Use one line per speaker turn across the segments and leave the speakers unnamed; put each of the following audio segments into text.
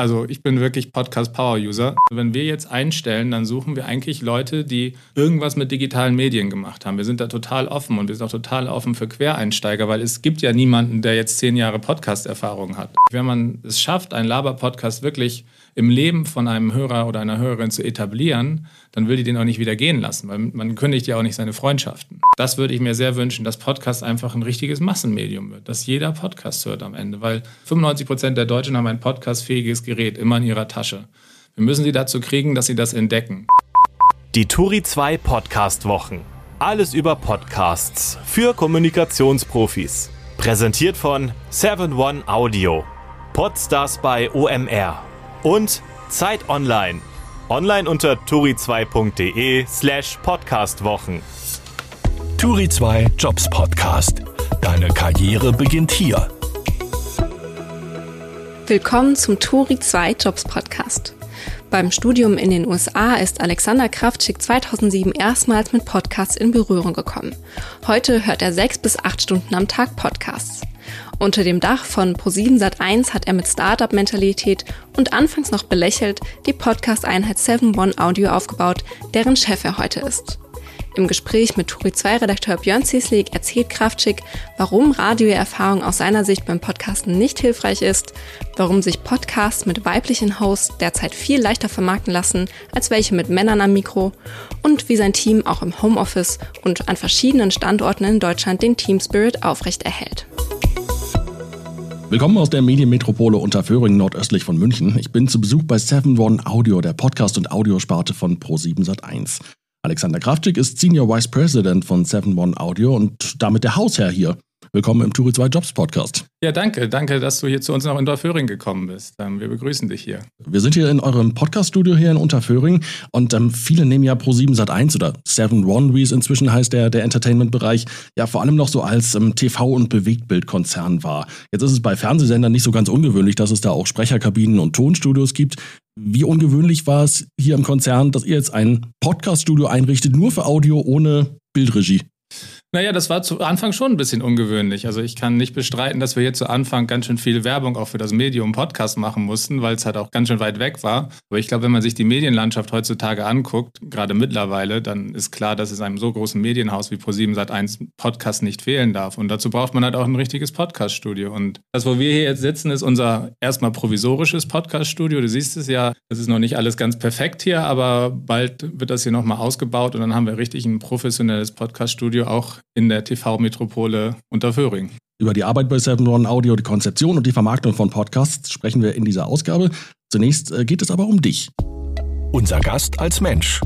Also ich bin wirklich Podcast Power User. Wenn wir jetzt einstellen, dann suchen wir eigentlich Leute, die irgendwas mit digitalen Medien gemacht haben. Wir sind da total offen und wir sind auch total offen für Quereinsteiger, weil es gibt ja niemanden, der jetzt zehn Jahre Podcast-Erfahrung hat. Wenn man es schafft, einen Laber-Podcast wirklich im Leben von einem Hörer oder einer Hörerin zu etablieren, dann will die den auch nicht wieder gehen lassen, weil man kündigt ja auch nicht seine Freundschaften. Das würde ich mir sehr wünschen, dass Podcast einfach ein richtiges Massenmedium wird, dass jeder Podcast hört am Ende, weil 95 Prozent der Deutschen haben ein podcastfähiges Gerät immer in ihrer Tasche. Wir müssen sie dazu kriegen, dass sie das entdecken.
Die Turi 2 Podcast Wochen. Alles über Podcasts für Kommunikationsprofis. Präsentiert von 7 One Audio. Podstars bei OMR und Zeit Online. Online unter turi2.de slash podcastwochen.
Turi 2 Jobs Podcast. Deine Karriere beginnt hier.
Willkommen zum Turi 2 Jobs Podcast. Beim Studium in den USA ist Alexander Kraftschick 2007 erstmals mit Podcasts in Berührung gekommen. Heute hört er sechs bis acht Stunden am Tag Podcasts. Unter dem Dach von Pro7 Sat1 hat er mit Startup-Mentalität und anfangs noch belächelt die Podcast-Einheit 7 One Audio aufgebaut, deren Chef er heute ist. Im Gespräch mit Turi 2 Redakteur Björn Zieslig erzählt Kraftschick, warum Radioerfahrung aus seiner Sicht beim Podcasten nicht hilfreich ist, warum sich Podcasts mit weiblichen Hosts derzeit viel leichter vermarkten lassen als welche mit Männern am Mikro und wie sein Team auch im Homeoffice und an verschiedenen Standorten in Deutschland den Team Spirit aufrechterhält.
Willkommen aus der Medienmetropole Unterföhring nordöstlich von München. Ich bin zu Besuch bei 7 One Audio, der Podcast- und Audiosparte von Pro7 Sat1. Alexander Kraftschick ist Senior Vice President von 7 One Audio und damit der Hausherr hier. Willkommen im Turi 2 Jobs Podcast.
Ja, danke. Danke, dass du hier zu uns nach Unterföhring gekommen bist. Ähm, wir begrüßen dich hier.
Wir sind hier in eurem Podcast-Studio hier in Unterföhring und ähm, viele nehmen ja Pro7 Sat1 oder 7 One, wie es inzwischen heißt, der, der Entertainment-Bereich, ja vor allem noch so als ähm, TV- und Bewegtbildkonzern war. Jetzt ist es bei Fernsehsendern nicht so ganz ungewöhnlich, dass es da auch Sprecherkabinen und Tonstudios gibt. Wie ungewöhnlich war es hier im Konzern, dass ihr jetzt ein Podcast-Studio einrichtet, nur für Audio ohne Bildregie?
Naja, das war zu Anfang schon ein bisschen ungewöhnlich. Also ich kann nicht bestreiten, dass wir hier zu Anfang ganz schön viel Werbung auch für das Medium Podcast machen mussten, weil es halt auch ganz schön weit weg war. Aber ich glaube, wenn man sich die Medienlandschaft heutzutage anguckt, gerade mittlerweile, dann ist klar, dass es einem so großen Medienhaus wie Pro7 Sat1 Podcast nicht fehlen darf. Und dazu braucht man halt auch ein richtiges Podcaststudio. Und das, wo wir hier jetzt sitzen, ist unser erstmal provisorisches Podcaststudio. Du siehst es ja, das ist noch nicht alles ganz perfekt hier, aber bald wird das hier nochmal ausgebaut und dann haben wir richtig ein professionelles Podcaststudio auch in der TV-Metropole Unterföhring.
Über die Arbeit bei 7 One Audio, die Konzeption und die Vermarktung von Podcasts sprechen wir in dieser Ausgabe. Zunächst äh, geht es aber um dich.
Unser Gast als Mensch.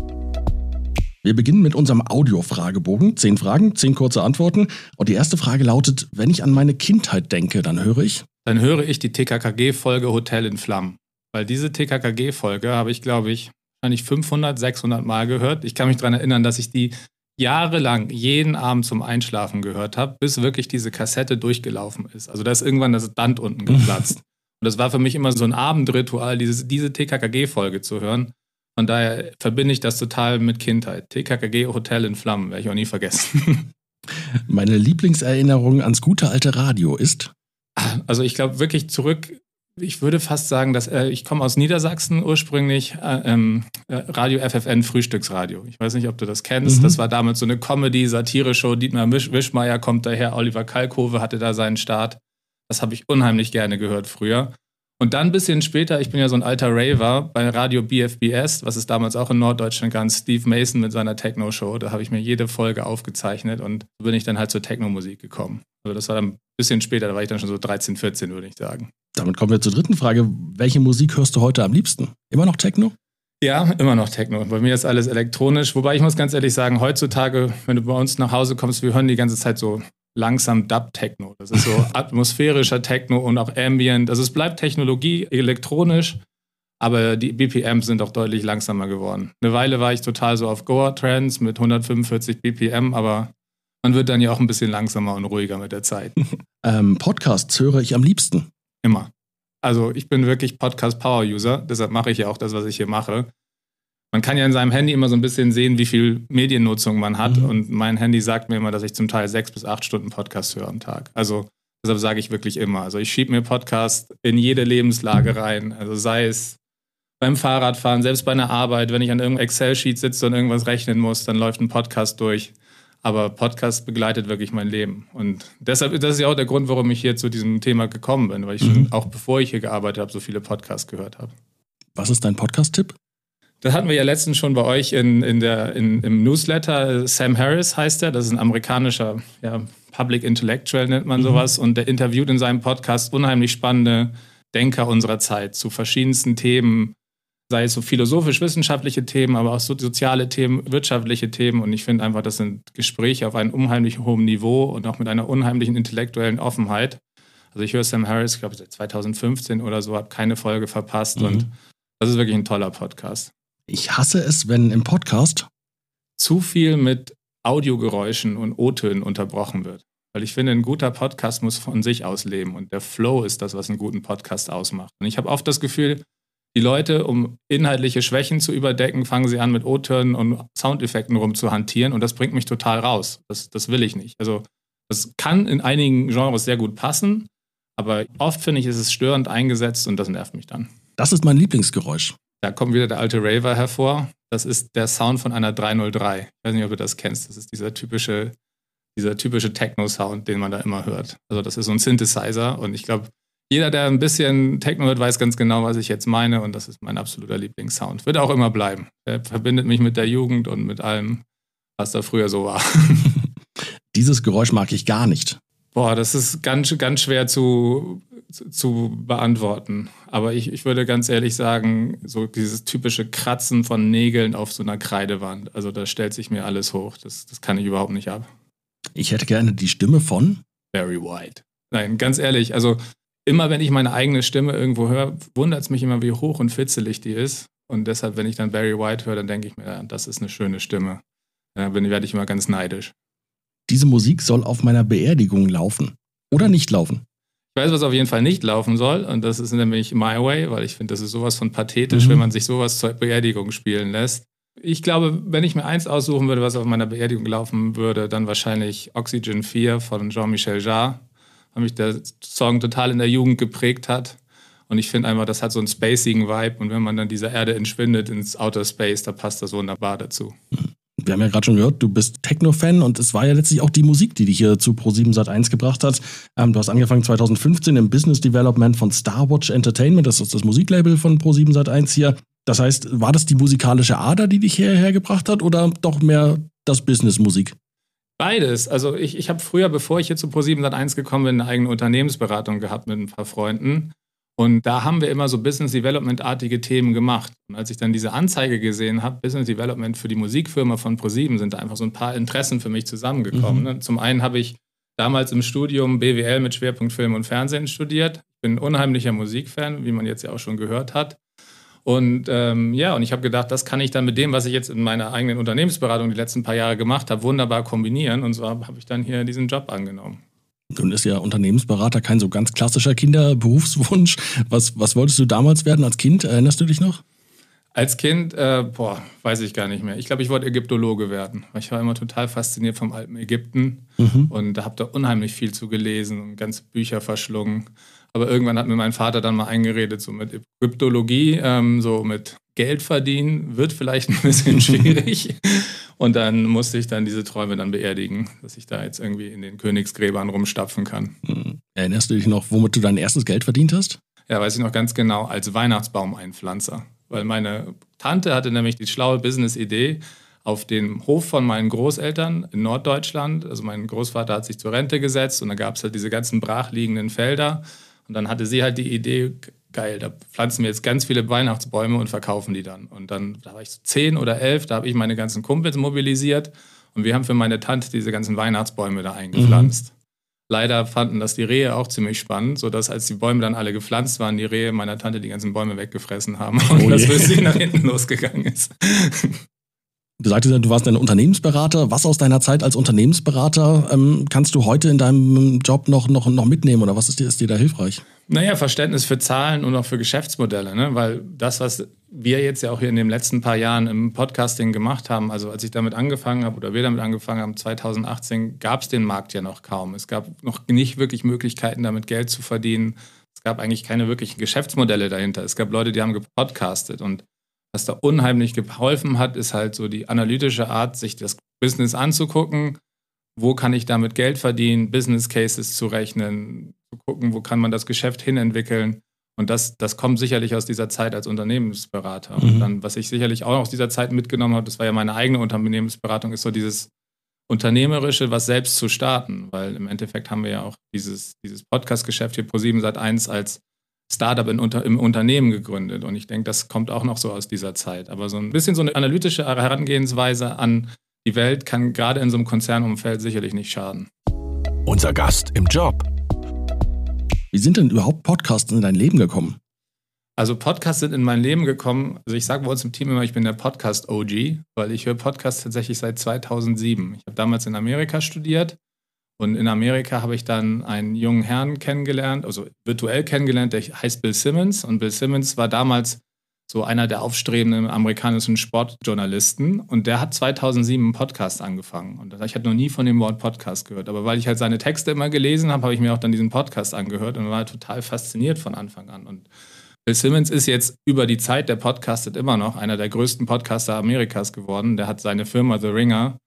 Wir beginnen mit unserem Audio-Fragebogen. Zehn Fragen, zehn kurze Antworten. Und die erste Frage lautet, wenn ich an meine Kindheit denke, dann höre ich?
Dann höre ich die TKKG-Folge Hotel in Flammen. Weil diese TKKG-Folge habe ich, glaube ich, wahrscheinlich 500, 600 Mal gehört. Ich kann mich daran erinnern, dass ich die jahrelang jeden Abend zum Einschlafen gehört habe, bis wirklich diese Kassette durchgelaufen ist. Also da ist irgendwann das Band unten geplatzt. Und das war für mich immer so ein Abendritual, diese, diese TKKG-Folge zu hören. Von daher verbinde ich das total mit Kindheit. TKKG Hotel in Flammen, werde ich auch nie vergessen.
Meine Lieblingserinnerung ans gute alte Radio ist?
Also ich glaube wirklich zurück ich würde fast sagen, dass äh, ich komme aus Niedersachsen ursprünglich, äh, ähm, äh, Radio FFN Frühstücksradio. Ich weiß nicht, ob du das kennst. Mhm. Das war damals so eine Comedy-Satire-Show. Dietmar Wisch Wischmeier kommt daher, Oliver Kalkove hatte da seinen Start. Das habe ich unheimlich gerne gehört früher. Und dann ein bisschen später, ich bin ja so ein alter Raver bei Radio BFBS, was es damals auch in Norddeutschland gab, Steve Mason mit seiner Techno-Show. Da habe ich mir jede Folge aufgezeichnet und bin ich dann halt zur Techno-Musik gekommen. Also das war dann ein bisschen später, da war ich dann schon so 13, 14, würde ich sagen.
Damit kommen wir zur dritten Frage. Welche Musik hörst du heute am liebsten? Immer noch Techno?
Ja, immer noch Techno. Bei mir ist alles elektronisch. Wobei ich muss ganz ehrlich sagen, heutzutage, wenn du bei uns nach Hause kommst, wir hören die ganze Zeit so langsam Dub-Techno. Das ist so atmosphärischer Techno und auch Ambient. Also es bleibt Technologie elektronisch, aber die BPMs sind auch deutlich langsamer geworden. Eine Weile war ich total so auf Goa-Trends mit 145 BPM, aber man wird dann ja auch ein bisschen langsamer und ruhiger mit der Zeit.
ähm, Podcasts höre ich am liebsten.
Immer. Also ich bin wirklich Podcast-Power-User, deshalb mache ich ja auch das, was ich hier mache. Man kann ja in seinem Handy immer so ein bisschen sehen, wie viel Mediennutzung man hat. Mhm. Und mein Handy sagt mir immer, dass ich zum Teil sechs bis acht Stunden Podcast höre am Tag. Also Deshalb sage ich wirklich immer. Also ich schiebe mir Podcast in jede Lebenslage rein. Also sei es beim Fahrradfahren, selbst bei einer Arbeit, wenn ich an irgendeinem Excel-Sheet sitze und irgendwas rechnen muss, dann läuft ein Podcast durch. Aber Podcast begleitet wirklich mein Leben. Und deshalb, das ist ja auch der Grund, warum ich hier zu diesem Thema gekommen bin, weil ich mhm. schon, auch bevor ich hier gearbeitet habe, so viele Podcasts gehört habe.
Was ist dein Podcast-Tipp?
Das hatten wir ja letztens schon bei euch in, in der, in, im Newsletter. Sam Harris heißt er, das ist ein amerikanischer ja, Public Intellectual, nennt man mhm. sowas. Und der interviewt in seinem Podcast unheimlich spannende Denker unserer Zeit zu verschiedensten Themen, sei es so philosophisch-wissenschaftliche Themen, aber auch so soziale Themen, wirtschaftliche Themen. Und ich finde einfach, das sind Gespräche auf einem unheimlich hohen Niveau und auch mit einer unheimlichen intellektuellen Offenheit. Also ich höre Sam Harris, ich glaube seit 2015 oder so, habe keine Folge verpasst mhm. und das ist wirklich ein toller Podcast.
Ich hasse es, wenn im Podcast
zu viel mit Audiogeräuschen und O-Tönen unterbrochen wird. Weil ich finde, ein guter Podcast muss von sich aus leben und der Flow ist das, was einen guten Podcast ausmacht. Und ich habe oft das Gefühl, die Leute, um inhaltliche Schwächen zu überdecken, fangen sie an, mit O-Tönen und Soundeffekten rumzuhantieren und das bringt mich total raus. Das, das will ich nicht. Also, das kann in einigen Genres sehr gut passen, aber oft finde ich, ist es störend eingesetzt und das nervt mich dann.
Das ist mein Lieblingsgeräusch.
Da kommt wieder der alte Raver hervor. Das ist der Sound von einer 303. Ich weiß nicht, ob du das kennst. Das ist dieser typische, dieser typische Techno-Sound, den man da immer hört. Also das ist so ein Synthesizer und ich glaube, jeder, der ein bisschen Techno hört, weiß ganz genau, was ich jetzt meine und das ist mein absoluter Lieblingssound. Wird auch immer bleiben. Er verbindet mich mit der Jugend und mit allem, was da früher so war.
Dieses Geräusch mag ich gar nicht.
Boah, das ist ganz, ganz schwer zu, zu beantworten. Aber ich, ich würde ganz ehrlich sagen, so dieses typische Kratzen von Nägeln auf so einer Kreidewand, also da stellt sich mir alles hoch. Das, das kann ich überhaupt nicht ab.
Ich hätte gerne die Stimme von
Barry White. Nein, ganz ehrlich, also immer wenn ich meine eigene Stimme irgendwo höre, wundert es mich immer, wie hoch und fitzelig die ist. Und deshalb, wenn ich dann Barry White höre, dann denke ich mir, ja, das ist eine schöne Stimme. Da ja, werde ich immer ganz neidisch.
Diese Musik soll auf meiner Beerdigung laufen. Oder nicht laufen.
Ich weiß, was auf jeden Fall nicht laufen soll. Und das ist nämlich My Way, weil ich finde, das ist sowas von pathetisch, mhm. wenn man sich sowas zur Beerdigung spielen lässt. Ich glaube, wenn ich mir eins aussuchen würde, was auf meiner Beerdigung laufen würde, dann wahrscheinlich Oxygen 4 von Jean-Michel Jarre weil mich der Song total in der Jugend geprägt hat. Und ich finde einfach, das hat so einen spacigen Vibe. Und wenn man dann dieser Erde entschwindet ins Outer Space, da passt das wunderbar dazu.
Wir haben ja gerade schon gehört, du bist Techno-Fan und es war ja letztlich auch die Musik, die dich hier zu Pro7 Sat1 gebracht hat. Ähm, du hast angefangen 2015 im Business Development von Starwatch Entertainment, das ist das Musiklabel von Pro7 Sat1 hier. Das heißt, war das die musikalische Ader, die dich hierher gebracht hat oder doch mehr das Business-Musik?
Beides. Also ich, ich habe früher, bevor ich hier zu Pro701 gekommen bin, eine eigene Unternehmensberatung gehabt mit ein paar Freunden. Und da haben wir immer so Business Development-artige Themen gemacht. Und als ich dann diese Anzeige gesehen habe, Business Development für die Musikfirma von Pro7, sind da einfach so ein paar Interessen für mich zusammengekommen. Mhm. Ne? Zum einen habe ich damals im Studium BWL mit Schwerpunkt Film und Fernsehen studiert. Ich bin ein unheimlicher Musikfan, wie man jetzt ja auch schon gehört hat. Und ähm, ja, und ich habe gedacht, das kann ich dann mit dem, was ich jetzt in meiner eigenen Unternehmensberatung die letzten paar Jahre gemacht habe, wunderbar kombinieren. Und so habe ich dann hier diesen Job angenommen.
Nun ist ja Unternehmensberater kein so ganz klassischer Kinderberufswunsch. Was, was wolltest du damals werden als Kind? Erinnerst du dich noch?
Als Kind, äh, boah, weiß ich gar nicht mehr. Ich glaube, ich wollte Ägyptologe werden. Ich war immer total fasziniert vom alten Ägypten mhm. und da habe da unheimlich viel zu gelesen und ganze Bücher verschlungen. Aber irgendwann hat mir mein Vater dann mal eingeredet, so mit Kryptologie, ähm, so mit Geld verdienen, wird vielleicht ein bisschen schwierig. Und dann musste ich dann diese Träume dann beerdigen, dass ich da jetzt irgendwie in den Königsgräbern rumstapfen kann.
Hm. Erinnerst du dich noch, womit du dein erstes Geld verdient hast?
Ja, weiß ich noch ganz genau, als Weihnachtsbaumeinpflanzer. Weil meine Tante hatte nämlich die schlaue Business-Idee, auf dem Hof von meinen Großeltern in Norddeutschland. Also mein Großvater hat sich zur Rente gesetzt und da gab es halt diese ganzen brachliegenden Felder. Und dann hatte sie halt die Idee, geil, da pflanzen wir jetzt ganz viele Weihnachtsbäume und verkaufen die dann. Und dann, da war ich so zehn oder elf, da habe ich meine ganzen Kumpels mobilisiert und wir haben für meine Tante diese ganzen Weihnachtsbäume da eingepflanzt. Mhm. Leider fanden das die Rehe auch ziemlich spannend, sodass als die Bäume dann alle gepflanzt waren, die Rehe meiner Tante die ganzen Bäume weggefressen haben und oh das für sie nach hinten losgegangen ist.
Du sagtest du warst ein Unternehmensberater. Was aus deiner Zeit als Unternehmensberater ähm, kannst du heute in deinem Job noch, noch, noch mitnehmen oder was ist dir, ist dir da hilfreich?
Naja, Verständnis für Zahlen und auch für Geschäftsmodelle, ne? weil das, was wir jetzt ja auch hier in den letzten paar Jahren im Podcasting gemacht haben, also als ich damit angefangen habe oder wir damit angefangen haben, 2018, gab es den Markt ja noch kaum. Es gab noch nicht wirklich Möglichkeiten, damit Geld zu verdienen. Es gab eigentlich keine wirklichen Geschäftsmodelle dahinter. Es gab Leute, die haben gepodcastet und was da unheimlich geholfen hat, ist halt so die analytische Art, sich das Business anzugucken. Wo kann ich damit Geld verdienen, Business Cases zu rechnen, zu gucken, wo kann man das Geschäft hinentwickeln. Und das, das kommt sicherlich aus dieser Zeit als Unternehmensberater. Mhm. Und dann, was ich sicherlich auch aus dieser Zeit mitgenommen habe, das war ja meine eigene Unternehmensberatung, ist so dieses Unternehmerische, was selbst zu starten. Weil im Endeffekt haben wir ja auch dieses, dieses Podcast-Geschäft hier pro 7 seit 1 als Startup in, unter, im Unternehmen gegründet. Und ich denke, das kommt auch noch so aus dieser Zeit. Aber so ein bisschen so eine analytische Herangehensweise an die Welt kann gerade in so einem Konzernumfeld sicherlich nicht schaden.
Unser Gast im Job.
Wie sind denn überhaupt Podcasts in dein Leben gekommen?
Also Podcasts sind in mein Leben gekommen. Also ich sage bei uns im Team immer, ich bin der Podcast-OG, weil ich höre Podcasts tatsächlich seit 2007. Ich habe damals in Amerika studiert und in Amerika habe ich dann einen jungen Herrn kennengelernt, also virtuell kennengelernt, der heißt Bill Simmons. Und Bill Simmons war damals so einer der aufstrebenden amerikanischen Sportjournalisten. Und der hat 2007 einen Podcast angefangen. Und ich hatte noch nie von dem Wort Podcast gehört. Aber weil ich halt seine Texte immer gelesen habe, habe ich mir auch dann diesen Podcast angehört und war total fasziniert von Anfang an. Und Bill Simmons ist jetzt über die Zeit, der podcastet immer noch, einer der größten Podcaster Amerikas geworden. Der hat seine Firma The Ringer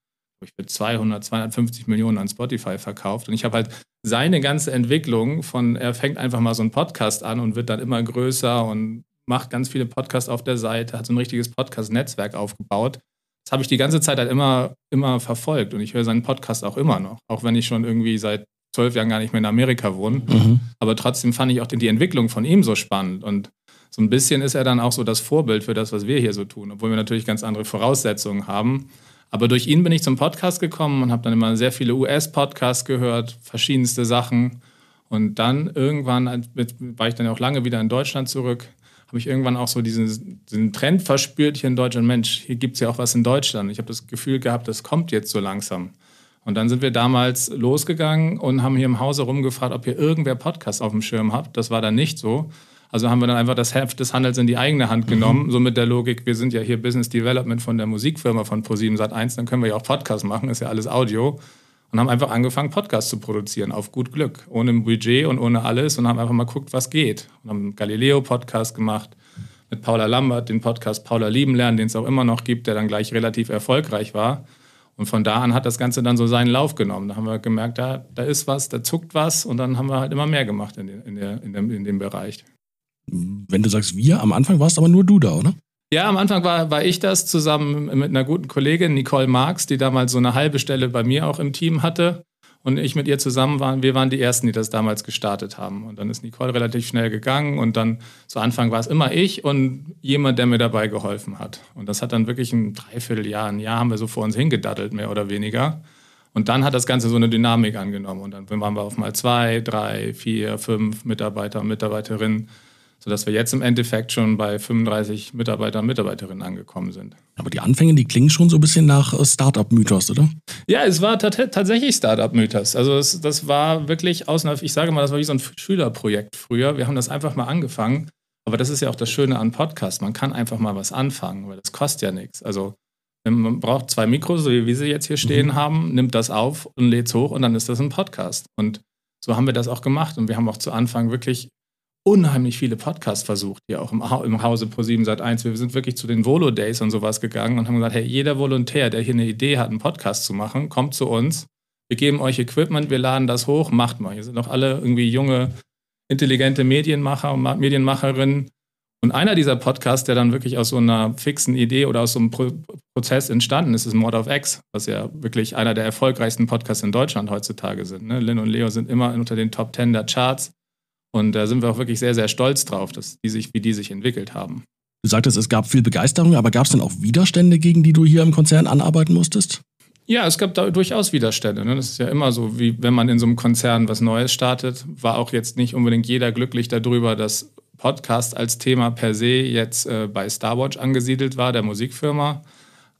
ich für 200, 250 Millionen an Spotify verkauft. Und ich habe halt seine ganze Entwicklung von, er fängt einfach mal so einen Podcast an und wird dann immer größer und macht ganz viele Podcasts auf der Seite, hat so ein richtiges Podcast-Netzwerk aufgebaut. Das habe ich die ganze Zeit halt immer, immer verfolgt und ich höre seinen Podcast auch immer noch, auch wenn ich schon irgendwie seit zwölf Jahren gar nicht mehr in Amerika wohne. Mhm. Aber trotzdem fand ich auch die Entwicklung von ihm so spannend und so ein bisschen ist er dann auch so das Vorbild für das, was wir hier so tun, obwohl wir natürlich ganz andere Voraussetzungen haben. Aber durch ihn bin ich zum Podcast gekommen und habe dann immer sehr viele US-Podcasts gehört, verschiedenste Sachen. Und dann irgendwann, war ich dann auch lange wieder in Deutschland zurück, habe ich irgendwann auch so diesen, diesen Trend verspürt hier in Deutschland, Mensch, hier gibt es ja auch was in Deutschland. Ich habe das Gefühl gehabt, das kommt jetzt so langsam. Und dann sind wir damals losgegangen und haben hier im Hause rumgefragt, ob hier irgendwer Podcast auf dem Schirm hat. Das war dann nicht so. Also haben wir dann einfach das Heft des Handels in die eigene Hand genommen, mhm. so mit der Logik, wir sind ja hier Business Development von der Musikfirma von Pro7 Sat1, dann können wir ja auch Podcasts machen, ist ja alles Audio. Und haben einfach angefangen, Podcasts zu produzieren, auf gut Glück, ohne Budget und ohne alles und haben einfach mal geguckt, was geht. Und haben Galileo-Podcast gemacht mit Paula Lambert, den Podcast Paula lieben lernen, den es auch immer noch gibt, der dann gleich relativ erfolgreich war. Und von da an hat das Ganze dann so seinen Lauf genommen. Da haben wir gemerkt, da, da ist was, da zuckt was und dann haben wir halt immer mehr gemacht in, den, in, der, in, dem, in dem Bereich.
Wenn du sagst wir, am Anfang warst aber nur du da, oder?
Ja, am Anfang war, war ich das zusammen mit einer guten Kollegin, Nicole Marx, die damals so eine halbe Stelle bei mir auch im Team hatte. Und ich mit ihr zusammen waren, wir waren die Ersten, die das damals gestartet haben. Und dann ist Nicole relativ schnell gegangen und dann zu Anfang war es immer ich und jemand, der mir dabei geholfen hat. Und das hat dann wirklich ein Dreivierteljahr, ein Jahr haben wir so vor uns hingedattelt, mehr oder weniger. Und dann hat das Ganze so eine Dynamik angenommen. Und dann waren wir auf mal zwei, drei, vier, fünf Mitarbeiter und Mitarbeiterinnen sodass wir jetzt im Endeffekt schon bei 35 Mitarbeitern und Mitarbeiterinnen angekommen sind.
Aber die Anfänge, die klingen schon so ein bisschen nach äh, Startup-Mythos, oder?
Ja, es war tatsächlich Startup-Mythos. Also es, das war wirklich aus einer, ich sage mal, das war wie so ein Schülerprojekt früher. Wir haben das einfach mal angefangen. Aber das ist ja auch das Schöne an Podcasts. Man kann einfach mal was anfangen, weil das kostet ja nichts. Also man braucht zwei Mikros, so wie wir sie jetzt hier stehen mhm. haben, nimmt das auf und lädt es hoch und dann ist das ein Podcast. Und so haben wir das auch gemacht. Und wir haben auch zu Anfang wirklich unheimlich viele Podcasts versucht, hier auch im, ha im Hause Pro7 Sat 1. Wir sind wirklich zu den Volo Days und sowas gegangen und haben gesagt, hey, jeder Volontär, der hier eine Idee hat, einen Podcast zu machen, kommt zu uns. Wir geben euch Equipment, wir laden das hoch, macht mal. Hier sind doch alle irgendwie junge, intelligente Medienmacher und Medienmacherinnen. Und einer dieser Podcasts, der dann wirklich aus so einer fixen Idee oder aus so einem Pro Prozess entstanden ist, ist Mord of X, was ja wirklich einer der erfolgreichsten Podcasts in Deutschland heutzutage sind. Ne? Lynn und Leo sind immer unter den Top Ten der Charts. Und da sind wir auch wirklich sehr, sehr stolz drauf, dass die sich, wie die sich entwickelt haben.
Du sagtest, es gab viel Begeisterung, aber gab es denn auch Widerstände, gegen die du hier im Konzern anarbeiten musstest?
Ja, es gab da durchaus Widerstände. Ne? Das ist ja immer so, wie wenn man in so einem Konzern was Neues startet, war auch jetzt nicht unbedingt jeder glücklich darüber, dass Podcast als Thema per se jetzt äh, bei Starwatch angesiedelt war, der Musikfirma.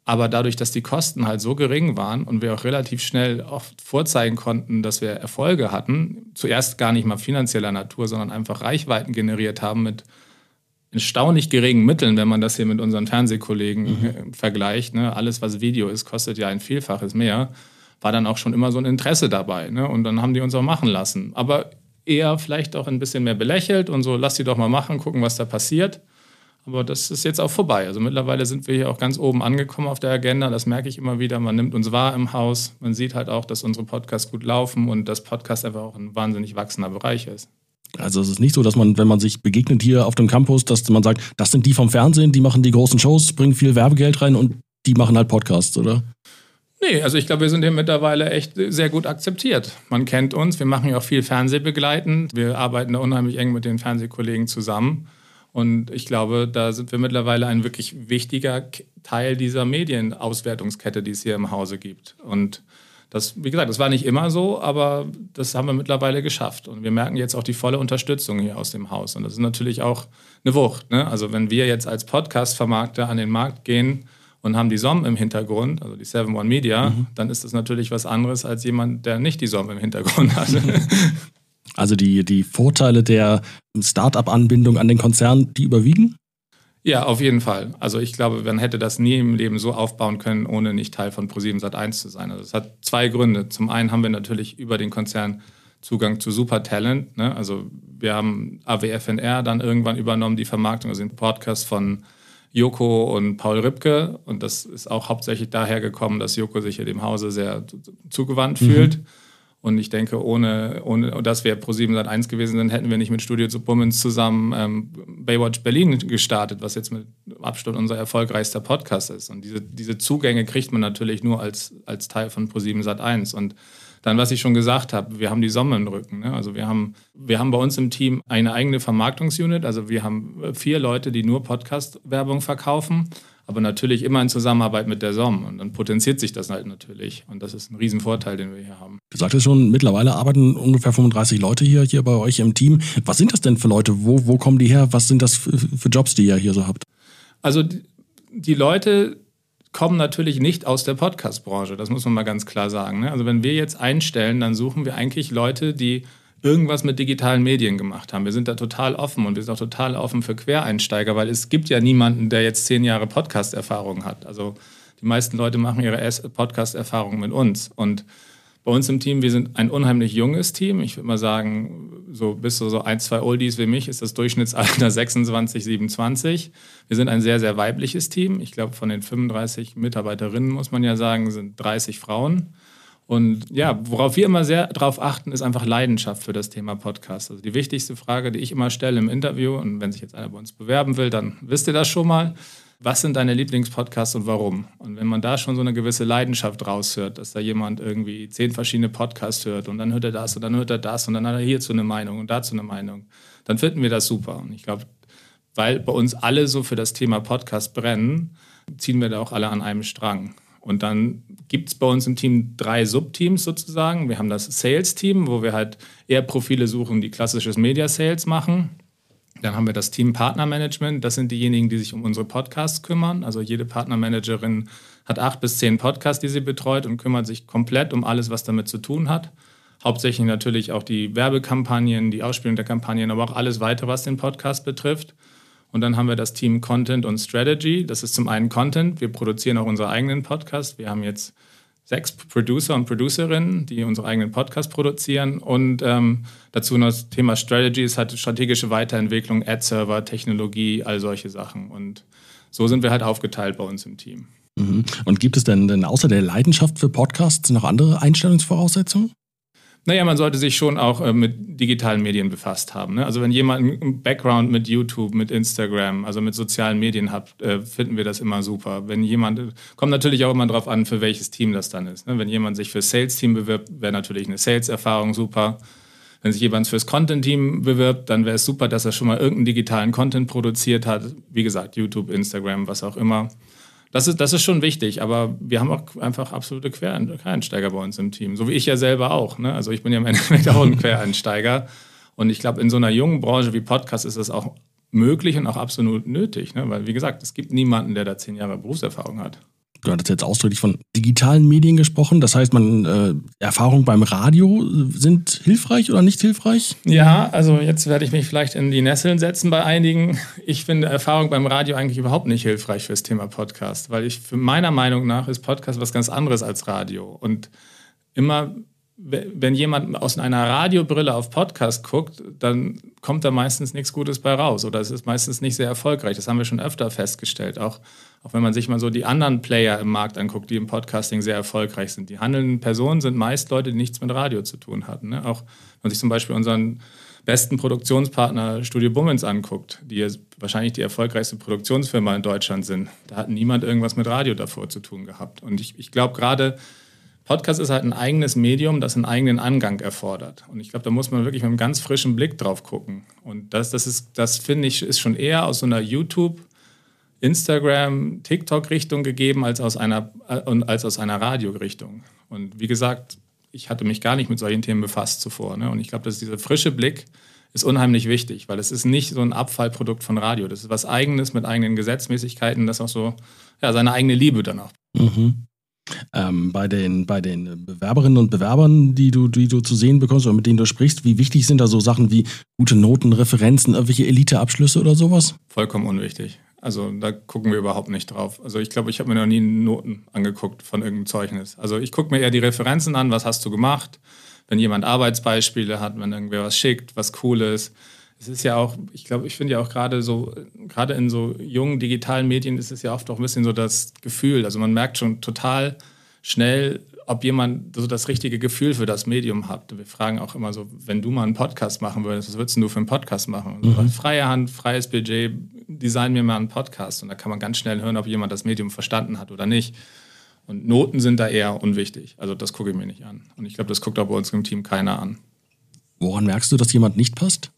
Aber dadurch, dass die Kosten halt so gering waren und wir auch relativ schnell oft vorzeigen konnten, dass wir Erfolge hatten, zuerst gar nicht mal finanzieller Natur, sondern einfach Reichweiten generiert haben mit erstaunlich geringen Mitteln, wenn man das hier mit unseren Fernsehkollegen mhm. vergleicht. Ne? Alles, was Video ist, kostet ja ein Vielfaches mehr. War dann auch schon immer so ein Interesse dabei. Ne? Und dann haben die uns auch machen lassen. Aber eher vielleicht auch ein bisschen mehr belächelt und so, lass sie doch mal machen, gucken, was da passiert. Aber das ist jetzt auch vorbei. Also mittlerweile sind wir hier auch ganz oben angekommen auf der Agenda. Das merke ich immer wieder. Man nimmt uns wahr im Haus. Man sieht halt auch, dass unsere Podcasts gut laufen und dass Podcast einfach auch ein wahnsinnig wachsender Bereich ist.
Also es ist nicht so, dass man, wenn man sich begegnet hier auf dem Campus, dass man sagt, das sind die vom Fernsehen, die machen die großen Shows, bringen viel Werbegeld rein und die machen halt Podcasts, oder?
Nee, also ich glaube, wir sind hier mittlerweile echt sehr gut akzeptiert. Man kennt uns, wir machen ja auch viel Fernsehbegleitend. Wir arbeiten da unheimlich eng mit den Fernsehkollegen zusammen. Und ich glaube, da sind wir mittlerweile ein wirklich wichtiger Teil dieser Medienauswertungskette, die es hier im Hause gibt. Und das, wie gesagt, das war nicht immer so, aber das haben wir mittlerweile geschafft. Und wir merken jetzt auch die volle Unterstützung hier aus dem Haus. Und das ist natürlich auch eine Wucht. Ne? Also wenn wir jetzt als Podcast-Vermarkter an den Markt gehen und haben die SOM im Hintergrund, also die 7 One Media, mhm. dann ist das natürlich was anderes als jemand, der nicht die SOM im Hintergrund hat.
Also die, die Vorteile der Start-up-Anbindung an den Konzern, die überwiegen?
Ja, auf jeden Fall. Also ich glaube, man hätte das nie im Leben so aufbauen können, ohne nicht Teil von Pro7 Sat1 zu sein. Also es hat zwei Gründe. Zum einen haben wir natürlich über den Konzern Zugang zu Super Talent. Ne? Also wir haben AWFNR dann irgendwann übernommen, die Vermarktung, also den Podcast von Joko und Paul Ripke. Und das ist auch hauptsächlich daher gekommen, dass Joko sich in dem Hause sehr zugewandt mhm. fühlt. Und ich denke, ohne, ohne dass wir Pro7 seit 1 gewesen sind, hätten wir nicht mit Studio zu Bummens zusammen ähm, Baywatch Berlin gestartet, was jetzt mit Abstand unser erfolgreichster Podcast ist. Und diese, diese Zugänge kriegt man natürlich nur als, als Teil von Pro7 sat 1. Und dann, was ich schon gesagt habe, wir haben die Sommer im Rücken. Ne? Also wir haben, wir haben bei uns im Team eine eigene Vermarktungsunit. Also wir haben vier Leute, die nur Podcast-Werbung verkaufen aber natürlich immer in Zusammenarbeit mit der SOM. Und dann potenziert sich das halt natürlich. Und das ist ein Riesenvorteil, den wir hier haben.
Du sagtest schon, mittlerweile arbeiten ungefähr 35 Leute hier, hier bei euch im Team. Was sind das denn für Leute? Wo, wo kommen die her? Was sind das für, Jobs, die ihr hier so habt?
Also die, die Leute kommen natürlich nicht aus der Podcast-Branche. Das muss man mal ganz klar sagen. Ne? Also wenn wir jetzt einstellen, dann suchen wir eigentlich Leute, die irgendwas mit digitalen Medien gemacht haben. Wir sind da total offen und wir sind auch total offen für Quereinsteiger, weil es gibt ja niemanden, der jetzt zehn Jahre Podcast-Erfahrung hat. Also die meisten Leute machen ihre Podcast-Erfahrung mit uns. Und bei uns im Team, wir sind ein unheimlich junges Team. Ich würde mal sagen, so bis so, so ein, zwei Oldies wie mich ist das Durchschnittsalter 26, 27. Wir sind ein sehr, sehr weibliches Team. Ich glaube, von den 35 Mitarbeiterinnen muss man ja sagen, sind 30 Frauen. Und ja, worauf wir immer sehr darauf achten, ist einfach Leidenschaft für das Thema Podcast. Also die wichtigste Frage, die ich immer stelle im Interview, und wenn sich jetzt einer bei uns bewerben will, dann wisst ihr das schon mal. Was sind deine Lieblingspodcasts und warum? Und wenn man da schon so eine gewisse Leidenschaft raushört, dass da jemand irgendwie zehn verschiedene Podcasts hört und dann hört er das und dann hört er das und dann hat er hierzu eine Meinung und dazu eine Meinung, dann finden wir das super. Und ich glaube, weil bei uns alle so für das Thema Podcast brennen, ziehen wir da auch alle an einem Strang. Und dann gibt es bei uns im Team drei Subteams sozusagen. Wir haben das Sales-Team, wo wir halt eher Profile suchen, die klassisches Media-Sales machen. Dann haben wir das Team Partnermanagement. Das sind diejenigen, die sich um unsere Podcasts kümmern. Also jede Partnermanagerin hat acht bis zehn Podcasts, die sie betreut und kümmert sich komplett um alles, was damit zu tun hat. Hauptsächlich natürlich auch die Werbekampagnen, die Ausspielung der Kampagnen, aber auch alles weitere, was den Podcast betrifft. Und dann haben wir das Team Content und Strategy. Das ist zum einen Content. Wir produzieren auch unsere eigenen Podcasts. Wir haben jetzt sechs Producer und Producerinnen, die unsere eigenen Podcasts produzieren. Und ähm, dazu noch das Thema Strategy ist halt strategische Weiterentwicklung, Ad-Server, Technologie, all solche Sachen. Und so sind wir halt aufgeteilt bei uns im Team.
Mhm. Und gibt es denn, denn außer der Leidenschaft für Podcasts noch andere Einstellungsvoraussetzungen?
Naja, man sollte sich schon auch äh, mit digitalen Medien befasst haben. Ne? Also wenn jemand einen Background mit YouTube, mit Instagram, also mit sozialen Medien hat, äh, finden wir das immer super. Wenn jemand, kommt natürlich auch immer darauf an, für welches Team das dann ist. Ne? Wenn jemand sich für Sales-Team bewirbt, wäre natürlich eine Sales-Erfahrung super. Wenn sich jemand fürs Content-Team bewirbt, dann wäre es super, dass er schon mal irgendeinen digitalen Content produziert hat. Wie gesagt, YouTube, Instagram, was auch immer. Das ist, das ist schon wichtig, aber wir haben auch einfach absolute Quereinsteiger bei uns im Team. So wie ich ja selber auch. Ne? Also ich bin ja im Endeffekt auch ein Quereinsteiger. Und ich glaube, in so einer jungen Branche wie Podcast ist das auch möglich und auch absolut nötig. Ne? Weil, wie gesagt, es gibt niemanden, der da zehn Jahre Berufserfahrung hat.
Du hattest jetzt ausdrücklich von digitalen Medien gesprochen. Das heißt, man äh, Erfahrungen beim Radio sind hilfreich oder nicht hilfreich?
Ja, also jetzt werde ich mich vielleicht in die Nesseln setzen bei einigen. Ich finde Erfahrung beim Radio eigentlich überhaupt nicht hilfreich fürs Thema Podcast, weil ich für meiner Meinung nach ist Podcast was ganz anderes als Radio. Und immer wenn jemand aus einer Radiobrille auf Podcast guckt, dann kommt da meistens nichts Gutes bei raus oder es ist meistens nicht sehr erfolgreich. Das haben wir schon öfter festgestellt. Auch, auch wenn man sich mal so die anderen Player im Markt anguckt, die im Podcasting sehr erfolgreich sind. Die handelnden Personen sind meist Leute, die nichts mit Radio zu tun hatten. Ne? Auch wenn man sich zum Beispiel unseren besten Produktionspartner Studio Bummens anguckt, die wahrscheinlich die erfolgreichste Produktionsfirma in Deutschland sind, da hat niemand irgendwas mit Radio davor zu tun gehabt. Und ich, ich glaube gerade, Podcast ist halt ein eigenes Medium, das einen eigenen Angang erfordert. Und ich glaube, da muss man wirklich mit einem ganz frischen Blick drauf gucken. Und das, das ist, das finde ich, ist schon eher aus so einer YouTube, Instagram, TikTok-Richtung gegeben als aus einer, äh, als aus einer Radio-Richtung. Und wie gesagt, ich hatte mich gar nicht mit solchen Themen befasst zuvor. Ne? Und ich glaube, dass dieser frische Blick ist unheimlich wichtig, weil es ist nicht so ein Abfallprodukt von Radio. Das ist was Eigenes mit eigenen Gesetzmäßigkeiten, das auch so ja, seine eigene Liebe dann auch. Mhm.
Ähm, bei, den, bei den Bewerberinnen und Bewerbern, die du, die du zu sehen bekommst oder mit denen du sprichst, wie wichtig sind da so Sachen wie gute Noten, Referenzen, irgendwelche Eliteabschlüsse oder sowas?
Vollkommen unwichtig. Also da gucken wir überhaupt nicht drauf. Also ich glaube, ich habe mir noch nie Noten angeguckt von irgendeinem Zeugnis. Also ich gucke mir eher die Referenzen an, was hast du gemacht, wenn jemand Arbeitsbeispiele hat, wenn irgendwer was schickt, was cool ist. Es ist ja auch, ich glaube, ich finde ja auch gerade so, gerade in so jungen digitalen Medien ist es ja oft auch ein bisschen so das Gefühl. Also man merkt schon total schnell, ob jemand so das richtige Gefühl für das Medium hat. Wir fragen auch immer so, wenn du mal einen Podcast machen würdest, was würdest du für einen Podcast machen? Mhm. Freie Hand, freies Budget, design mir mal einen Podcast. Und da kann man ganz schnell hören, ob jemand das Medium verstanden hat oder nicht. Und Noten sind da eher unwichtig. Also das gucke ich mir nicht an. Und ich glaube, das guckt auch bei uns im Team keiner an.
Woran merkst du, dass jemand nicht passt?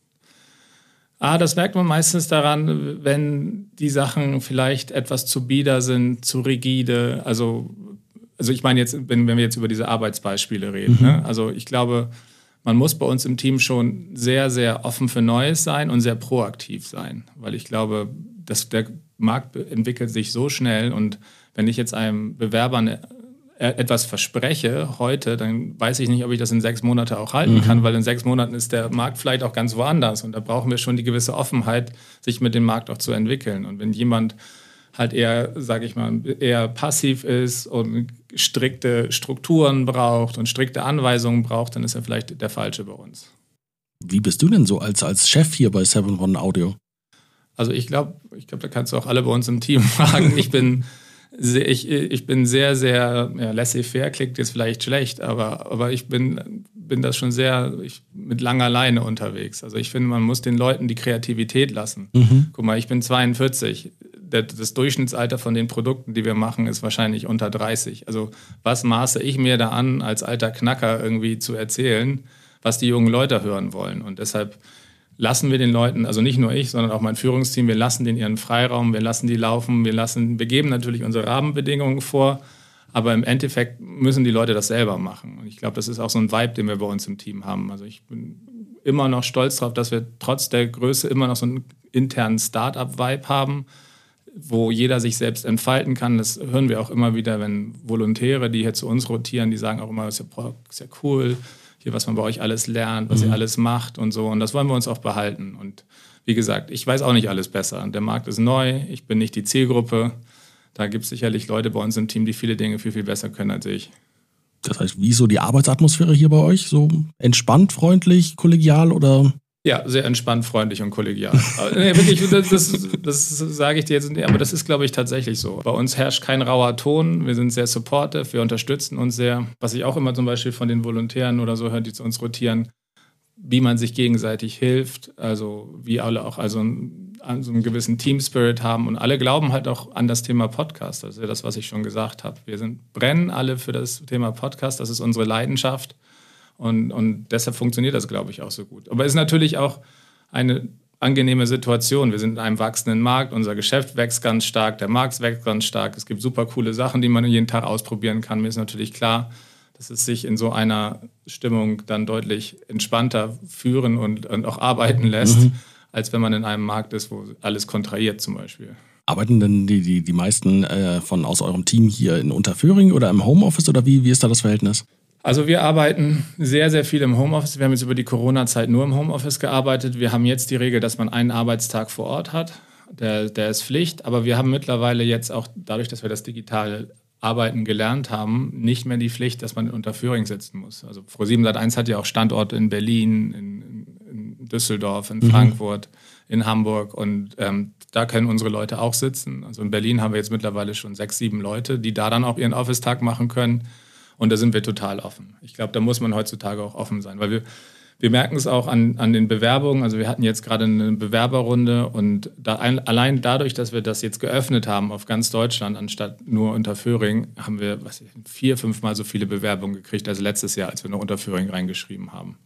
Ah, das merkt man meistens daran, wenn die Sachen vielleicht etwas zu bieder sind, zu rigide. Also, also ich meine jetzt, wenn, wenn wir jetzt über diese Arbeitsbeispiele reden. Mhm. Ne? Also ich glaube, man muss bei uns im Team schon sehr, sehr offen für Neues sein und sehr proaktiv sein. Weil ich glaube, dass der Markt entwickelt sich so schnell und wenn ich jetzt einem Bewerber eine etwas verspreche heute, dann weiß ich nicht, ob ich das in sechs Monaten auch halten mhm. kann, weil in sechs Monaten ist der Markt vielleicht auch ganz woanders und da brauchen wir schon die gewisse Offenheit, sich mit dem Markt auch zu entwickeln. Und wenn jemand halt eher, sage ich mal, eher passiv ist und strikte Strukturen braucht und strikte Anweisungen braucht, dann ist er vielleicht der Falsche bei uns.
Wie bist du denn so als, als Chef hier bei Seven One Audio?
Also ich glaube, ich glaube, da kannst du auch alle bei uns im Team fragen. Ich bin ich, ich bin sehr, sehr ja, laissez-faire, klingt jetzt vielleicht schlecht, aber, aber ich bin, bin das schon sehr ich, mit langer Leine unterwegs. Also ich finde, man muss den Leuten die Kreativität lassen. Mhm. Guck mal, ich bin 42. Das Durchschnittsalter von den Produkten, die wir machen, ist wahrscheinlich unter 30. Also was maße ich mir da an, als alter Knacker irgendwie zu erzählen, was die jungen Leute hören wollen? Und deshalb lassen wir den Leuten, also nicht nur ich, sondern auch mein Führungsteam, wir lassen den ihren Freiraum, wir lassen die laufen, wir lassen, wir geben natürlich unsere Rahmenbedingungen vor, aber im Endeffekt müssen die Leute das selber machen. Und ich glaube, das ist auch so ein Vibe, den wir bei uns im Team haben. Also ich bin immer noch stolz darauf, dass wir trotz der Größe immer noch so einen internen Start-up-Vibe haben, wo jeder sich selbst entfalten kann. Das hören wir auch immer wieder, wenn Volontäre, die hier zu uns rotieren, die sagen auch immer, das ist ja, ist ja cool, hier, was man bei euch alles lernt, was mhm. ihr alles macht und so. Und das wollen wir uns auch behalten. Und wie gesagt, ich weiß auch nicht alles besser. Der Markt ist neu, ich bin nicht die Zielgruppe. Da gibt es sicherlich Leute bei uns im Team, die viele Dinge viel, viel besser können als ich.
Das heißt, wie ist so die Arbeitsatmosphäre hier bei euch? So entspannt, freundlich, kollegial oder?
Ja, sehr entspannt, freundlich und kollegial. nee, wirklich, das, das, das sage ich dir jetzt, aber das ist, glaube ich, tatsächlich so. Bei uns herrscht kein rauer Ton, wir sind sehr supportive, wir unterstützen uns sehr. Was ich auch immer zum Beispiel von den Volontären oder so höre, die zu uns rotieren, wie man sich gegenseitig hilft, also wie alle auch also einen, so einen gewissen Team-Spirit haben und alle glauben halt auch an das Thema Podcast. Ja das, was ich schon gesagt habe. Wir sind, brennen alle für das Thema Podcast, das ist unsere Leidenschaft. Und, und deshalb funktioniert das, glaube ich, auch so gut. Aber es ist natürlich auch eine angenehme Situation. Wir sind in einem wachsenden Markt, unser Geschäft wächst ganz stark, der Markt wächst ganz stark. Es gibt super coole Sachen, die man jeden Tag ausprobieren kann. Mir ist natürlich klar, dass es sich in so einer Stimmung dann deutlich entspannter führen und, und auch arbeiten lässt, mhm. als wenn man in einem Markt ist, wo alles kontrahiert zum Beispiel.
Arbeiten denn die, die, die meisten äh, von aus eurem Team hier in Unterföhring oder im Homeoffice oder wie, wie ist da das Verhältnis?
Also wir arbeiten sehr, sehr viel im Homeoffice. Wir haben jetzt über die Corona-Zeit nur im Homeoffice gearbeitet. Wir haben jetzt die Regel, dass man einen Arbeitstag vor Ort hat. Der, der ist Pflicht. Aber wir haben mittlerweile jetzt auch, dadurch, dass wir das digitale Arbeiten gelernt haben, nicht mehr die Pflicht, dass man in Unterföhring sitzen muss. Also Pro7 Sat1 hat ja auch Standorte in Berlin, in, in Düsseldorf, in mhm. Frankfurt, in Hamburg und ähm, da können unsere Leute auch sitzen. Also in Berlin haben wir jetzt mittlerweile schon sechs, sieben Leute, die da dann auch ihren Office-Tag machen können. Und da sind wir total offen. Ich glaube, da muss man heutzutage auch offen sein, weil wir, wir merken es auch an, an den Bewerbungen. Also wir hatten jetzt gerade eine Bewerberrunde und da ein, allein dadurch, dass wir das jetzt geöffnet haben auf ganz Deutschland, anstatt nur unter Föhring, haben wir was, vier, fünfmal so viele Bewerbungen gekriegt als letztes Jahr, als wir noch unter Föhring reingeschrieben haben.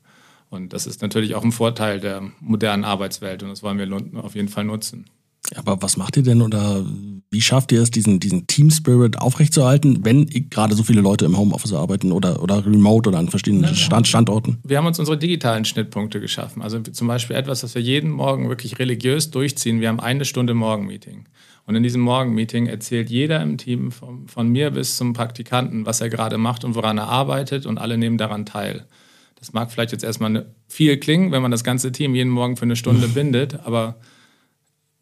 Und das ist natürlich auch ein Vorteil der modernen Arbeitswelt und das wollen wir auf jeden Fall nutzen.
Aber was macht ihr denn oder wie schafft ihr es, diesen, diesen Team Spirit aufrechtzuerhalten, wenn gerade so viele Leute im Homeoffice arbeiten oder, oder remote oder an verschiedenen Stand, Standorten?
Wir haben uns unsere digitalen Schnittpunkte geschaffen. Also zum Beispiel etwas, was wir jeden Morgen wirklich religiös durchziehen. Wir haben eine Stunde Morgenmeeting. Und in diesem Morgenmeeting erzählt jeder im Team von, von mir bis zum Praktikanten, was er gerade macht und woran er arbeitet und alle nehmen daran teil. Das mag vielleicht jetzt erstmal viel klingen, wenn man das ganze Team jeden Morgen für eine Stunde bindet, aber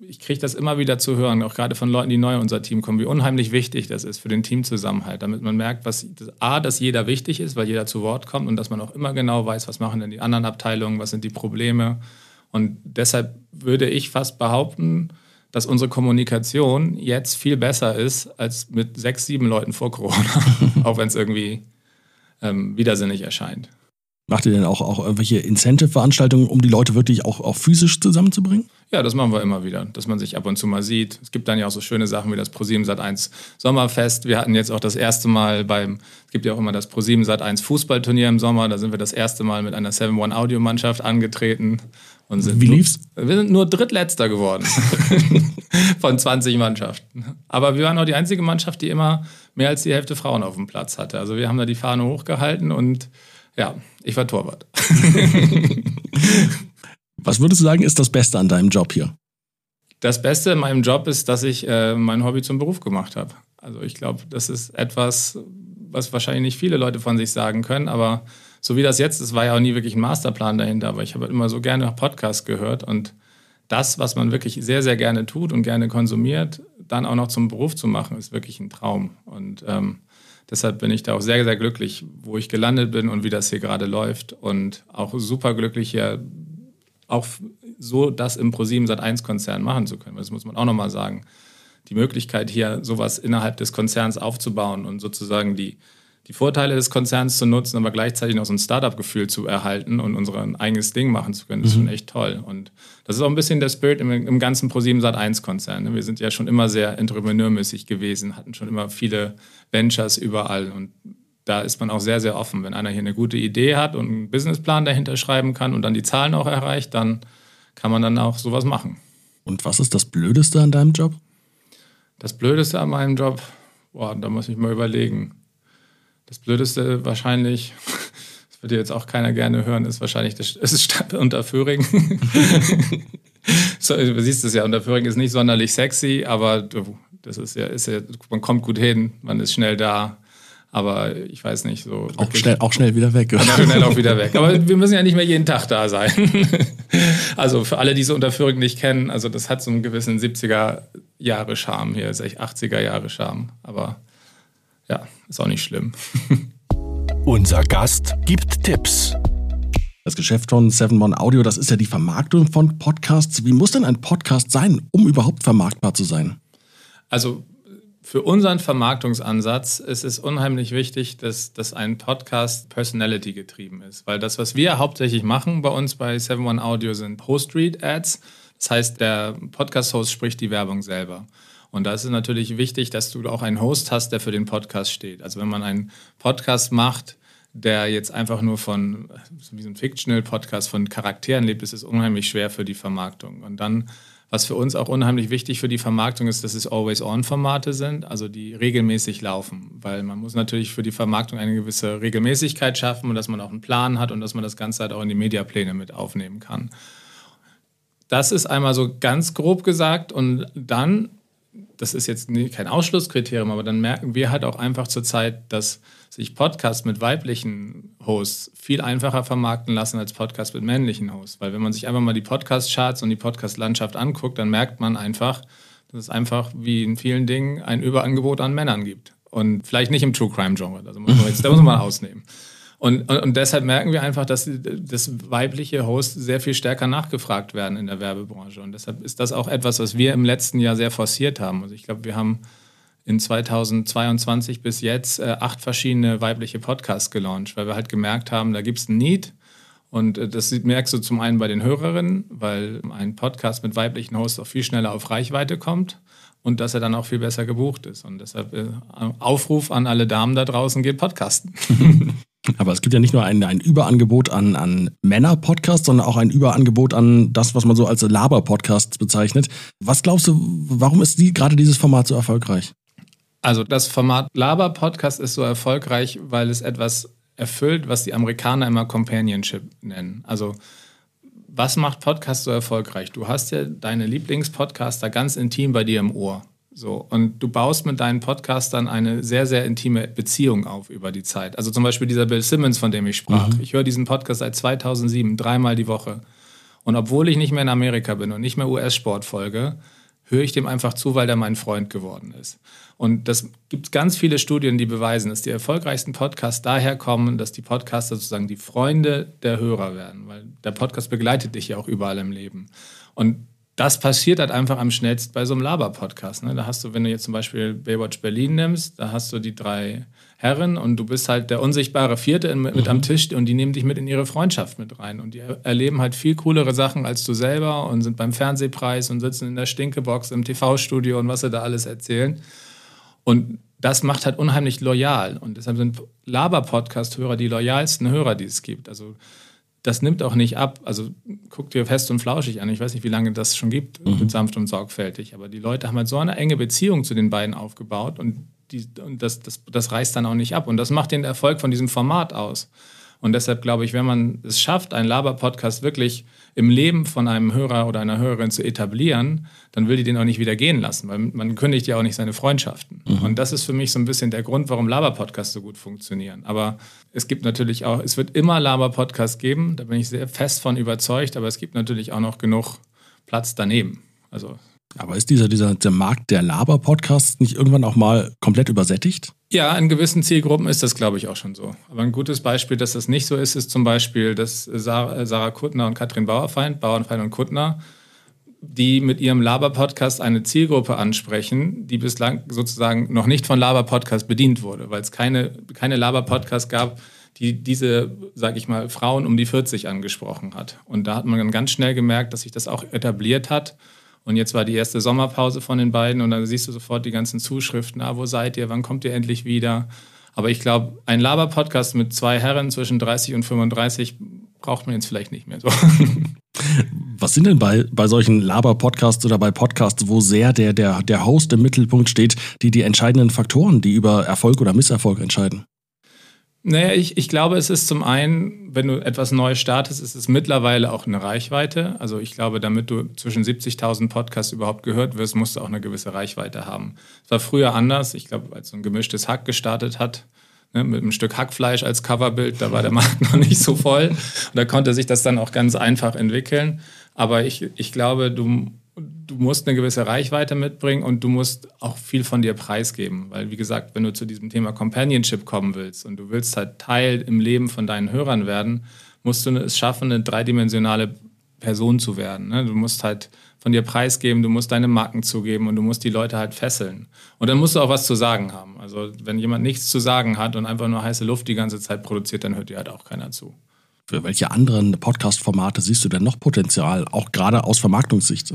ich kriege das immer wieder zu hören, auch gerade von Leuten, die neu in unser Team kommen, wie unheimlich wichtig das ist für den Teamzusammenhalt, damit man merkt, was A, dass jeder wichtig ist, weil jeder zu Wort kommt und dass man auch immer genau weiß, was machen denn die anderen Abteilungen, was sind die Probleme. Und deshalb würde ich fast behaupten, dass unsere Kommunikation jetzt viel besser ist als mit sechs, sieben Leuten vor Corona, auch wenn es irgendwie ähm, widersinnig erscheint.
Macht ihr denn auch, auch irgendwelche Incentive-Veranstaltungen, um die Leute wirklich auch, auch physisch zusammenzubringen?
Ja, das machen wir immer wieder, dass man sich ab und zu mal sieht. Es gibt dann ja auch so schöne Sachen wie das ProSieben Sat1 Sommerfest. Wir hatten jetzt auch das erste Mal beim, es gibt ja auch immer das ProSieben Sat1 Fußballturnier im Sommer. Da sind wir das erste Mal mit einer 7-One Audio-Mannschaft angetreten.
Und sind wie lief's?
Nur, wir sind nur Drittletzter geworden von 20 Mannschaften. Aber wir waren auch die einzige Mannschaft, die immer mehr als die Hälfte Frauen auf dem Platz hatte. Also wir haben da die Fahne hochgehalten und ja, ich war Torwart.
Was würdest du sagen, ist das Beste an deinem Job hier?
Das Beste in meinem Job ist, dass ich äh, mein Hobby zum Beruf gemacht habe. Also ich glaube, das ist etwas, was wahrscheinlich nicht viele Leute von sich sagen können, aber so wie das jetzt ist, war ja auch nie wirklich ein Masterplan dahinter, aber ich habe immer so gerne Podcasts gehört und das, was man wirklich sehr, sehr gerne tut und gerne konsumiert, dann auch noch zum Beruf zu machen, ist wirklich ein Traum. Und ähm, Deshalb bin ich da auch sehr, sehr glücklich, wo ich gelandet bin und wie das hier gerade läuft. Und auch super glücklich hier auch so das im Pro7 Sat1-Konzern machen zu können. Das muss man auch nochmal sagen. Die Möglichkeit, hier sowas innerhalb des Konzerns aufzubauen und sozusagen die, die Vorteile des Konzerns zu nutzen, aber gleichzeitig noch so ein Startup-Gefühl zu erhalten und unser eigenes Ding machen zu können, das ist mhm. schon echt toll. Und das ist auch ein bisschen der Spirit im, im ganzen Pro7 Sat1-Konzern. Ne? Wir sind ja schon immer sehr entrepreneurmäßig gewesen, hatten schon immer viele Ventures überall und da ist man auch sehr, sehr offen. Wenn einer hier eine gute Idee hat und einen Businessplan dahinter schreiben kann und dann die Zahlen auch erreicht, dann kann man dann auch sowas machen.
Und was ist das Blödeste an deinem Job?
Das Blödeste an meinem Job, boah, da muss ich mal überlegen. Das Blödeste wahrscheinlich, das würde jetzt auch keiner gerne hören, ist wahrscheinlich, das, es ist Stadt unter Föhring. so, du siehst es ja, unter Föhring ist nicht sonderlich sexy, aber das ist ja, ist ja, man kommt gut hin, man ist schnell da. Aber ich weiß nicht, so.
Auch schnell, auch schnell wieder weg.
Oder? Schnell auch wieder weg. Aber wir müssen ja nicht mehr jeden Tag da sein. also für alle, die so Unterführung nicht kennen, also das hat so einen gewissen 70er Jahre Charme hier, ist echt 80er Jahre Charme. Aber ja, ist auch nicht schlimm.
Unser Gast gibt Tipps.
Das Geschäft von 7 One Audio, das ist ja die Vermarktung von Podcasts. Wie muss denn ein Podcast sein, um überhaupt vermarktbar zu sein?
Also für unseren Vermarktungsansatz ist es unheimlich wichtig, dass, dass ein Podcast Personality getrieben ist. Weil das, was wir hauptsächlich machen bei uns bei 7 One Audio, sind Post-Read-Ads. Das heißt, der Podcast-Host spricht die Werbung selber. Und da ist es natürlich wichtig, dass du auch einen Host hast, der für den Podcast steht. Also wenn man einen Podcast macht, der jetzt einfach nur von, wie so ein Fictional-Podcast von Charakteren lebt, ist es unheimlich schwer für die Vermarktung. Und dann, was für uns auch unheimlich wichtig für die Vermarktung ist, dass es Always-On-Formate sind, also die regelmäßig laufen. Weil man muss natürlich für die Vermarktung eine gewisse Regelmäßigkeit schaffen und dass man auch einen Plan hat und dass man das Ganze halt auch in die Mediapläne mit aufnehmen kann. Das ist einmal so ganz grob gesagt und dann das ist jetzt kein Ausschlusskriterium, aber dann merken wir halt auch einfach zurzeit, dass sich Podcasts mit weiblichen Hosts viel einfacher vermarkten lassen als Podcasts mit männlichen Hosts. Weil wenn man sich einfach mal die Podcast-Charts und die Podcast-Landschaft anguckt, dann merkt man einfach, dass es einfach wie in vielen Dingen ein Überangebot an Männern gibt. Und vielleicht nicht im True Crime-Genre, also muss man jetzt, da muss man ausnehmen. Und, und, und, deshalb merken wir einfach, dass, dass weibliche Hosts sehr viel stärker nachgefragt werden in der Werbebranche. Und deshalb ist das auch etwas, was wir im letzten Jahr sehr forciert haben. Also ich glaube, wir haben in 2022 bis jetzt äh, acht verschiedene weibliche Podcasts gelauncht, weil wir halt gemerkt haben, da gibt es ein Need. Und äh, das merkst du zum einen bei den Hörerinnen, weil ein Podcast mit weiblichen Hosts auch viel schneller auf Reichweite kommt und dass er dann auch viel besser gebucht ist. Und deshalb äh, Aufruf an alle Damen da draußen, geht podcasten.
Aber es gibt ja nicht nur ein, ein Überangebot an, an Männer-Podcasts, sondern auch ein Überangebot an das, was man so als Laber-Podcasts bezeichnet. Was glaubst du, warum ist die, gerade dieses Format so erfolgreich?
Also das Format Laber-Podcast ist so erfolgreich, weil es etwas erfüllt, was die Amerikaner immer Companionship nennen. Also was macht Podcast so erfolgreich? Du hast ja deine Lieblingspodcaster ganz intim bei dir im Ohr. So, und du baust mit deinen Podcastern eine sehr, sehr intime Beziehung auf über die Zeit. Also zum Beispiel dieser Bill Simmons, von dem ich sprach. Mhm. Ich höre diesen Podcast seit 2007, dreimal die Woche. Und obwohl ich nicht mehr in Amerika bin und nicht mehr US-Sport folge, höre ich dem einfach zu, weil der mein Freund geworden ist. Und das gibt ganz viele Studien, die beweisen, dass die erfolgreichsten Podcasts daher kommen, dass die Podcaster sozusagen die Freunde der Hörer werden, weil der Podcast begleitet dich ja auch überall im Leben. Und das passiert halt einfach am schnellsten bei so einem Laber-Podcast. Ne? Da hast du, wenn du jetzt zum Beispiel Baywatch Berlin nimmst, da hast du die drei Herren und du bist halt der unsichtbare Vierte mit mhm. am Tisch und die nehmen dich mit in ihre Freundschaft mit rein. Und die erleben halt viel coolere Sachen als du selber und sind beim Fernsehpreis und sitzen in der Stinkebox im TV-Studio und was sie da alles erzählen. Und das macht halt unheimlich loyal. Und deshalb sind Laber-Podcast-Hörer die loyalsten Hörer, die es gibt. Also das nimmt auch nicht ab. Also guck dir fest und flauschig an. Ich weiß nicht, wie lange das schon gibt mhm. mit sanft und sorgfältig. Aber die Leute haben halt so eine enge Beziehung zu den beiden aufgebaut und, die, und das, das, das reißt dann auch nicht ab. Und das macht den Erfolg von diesem Format aus. Und deshalb glaube ich, wenn man es schafft, einen Laber-Podcast wirklich im Leben von einem Hörer oder einer Hörerin zu etablieren, dann will die den auch nicht wieder gehen lassen, weil man kündigt ja auch nicht seine Freundschaften. Mhm. Und das ist für mich so ein bisschen der Grund, warum Laber-Podcasts so gut funktionieren. Aber es gibt natürlich auch, es wird immer Laber-Podcasts geben, da bin ich sehr fest von überzeugt, aber es gibt natürlich auch noch genug Platz daneben. Also
aber ist dieser, dieser der Markt der Laber-Podcasts nicht irgendwann auch mal komplett übersättigt?
Ja, in gewissen Zielgruppen ist das, glaube ich, auch schon so. Aber ein gutes Beispiel, dass das nicht so ist, ist zum Beispiel, dass Sarah, Sarah Kuttner und Katrin Bauerfeind, Bauernfeind und Kuttner, die mit ihrem Laber-Podcast eine Zielgruppe ansprechen, die bislang sozusagen noch nicht von Laber-Podcast bedient wurde, weil es keine, keine Laber-Podcast gab, die diese, sage ich mal, Frauen um die 40 angesprochen hat. Und da hat man dann ganz schnell gemerkt, dass sich das auch etabliert hat und jetzt war die erste Sommerpause von den beiden und dann siehst du sofort die ganzen Zuschriften. Ah, wo seid ihr? Wann kommt ihr endlich wieder? Aber ich glaube, ein Laber-Podcast mit zwei Herren zwischen 30 und 35 braucht man jetzt vielleicht nicht mehr so.
Was sind denn bei, bei solchen Laber-Podcasts oder bei Podcasts, wo sehr der, der, der Host im Mittelpunkt steht, die, die entscheidenden Faktoren, die über Erfolg oder Misserfolg entscheiden?
Naja, ich, ich glaube, es ist zum einen, wenn du etwas Neues startest, ist es mittlerweile auch eine Reichweite. Also ich glaube, damit du zwischen 70.000 Podcasts überhaupt gehört wirst, musst du auch eine gewisse Reichweite haben. Es war früher anders. Ich glaube, als so ein gemischtes Hack gestartet hat, ne, mit einem Stück Hackfleisch als Coverbild, da war der Markt noch nicht so voll. Und da konnte sich das dann auch ganz einfach entwickeln. Aber ich, ich glaube, du du musst eine gewisse Reichweite mitbringen und du musst auch viel von dir preisgeben. Weil, wie gesagt, wenn du zu diesem Thema Companionship kommen willst und du willst halt Teil im Leben von deinen Hörern werden, musst du es schaffen, eine dreidimensionale Person zu werden. Ne? Du musst halt von dir preisgeben, du musst deine Marken zugeben und du musst die Leute halt fesseln. Und dann musst du auch was zu sagen haben. Also wenn jemand nichts zu sagen hat und einfach nur heiße Luft die ganze Zeit produziert, dann hört dir halt auch keiner zu.
Für welche anderen Podcast-Formate siehst du denn noch Potenzial, auch gerade aus Vermarktungssicht?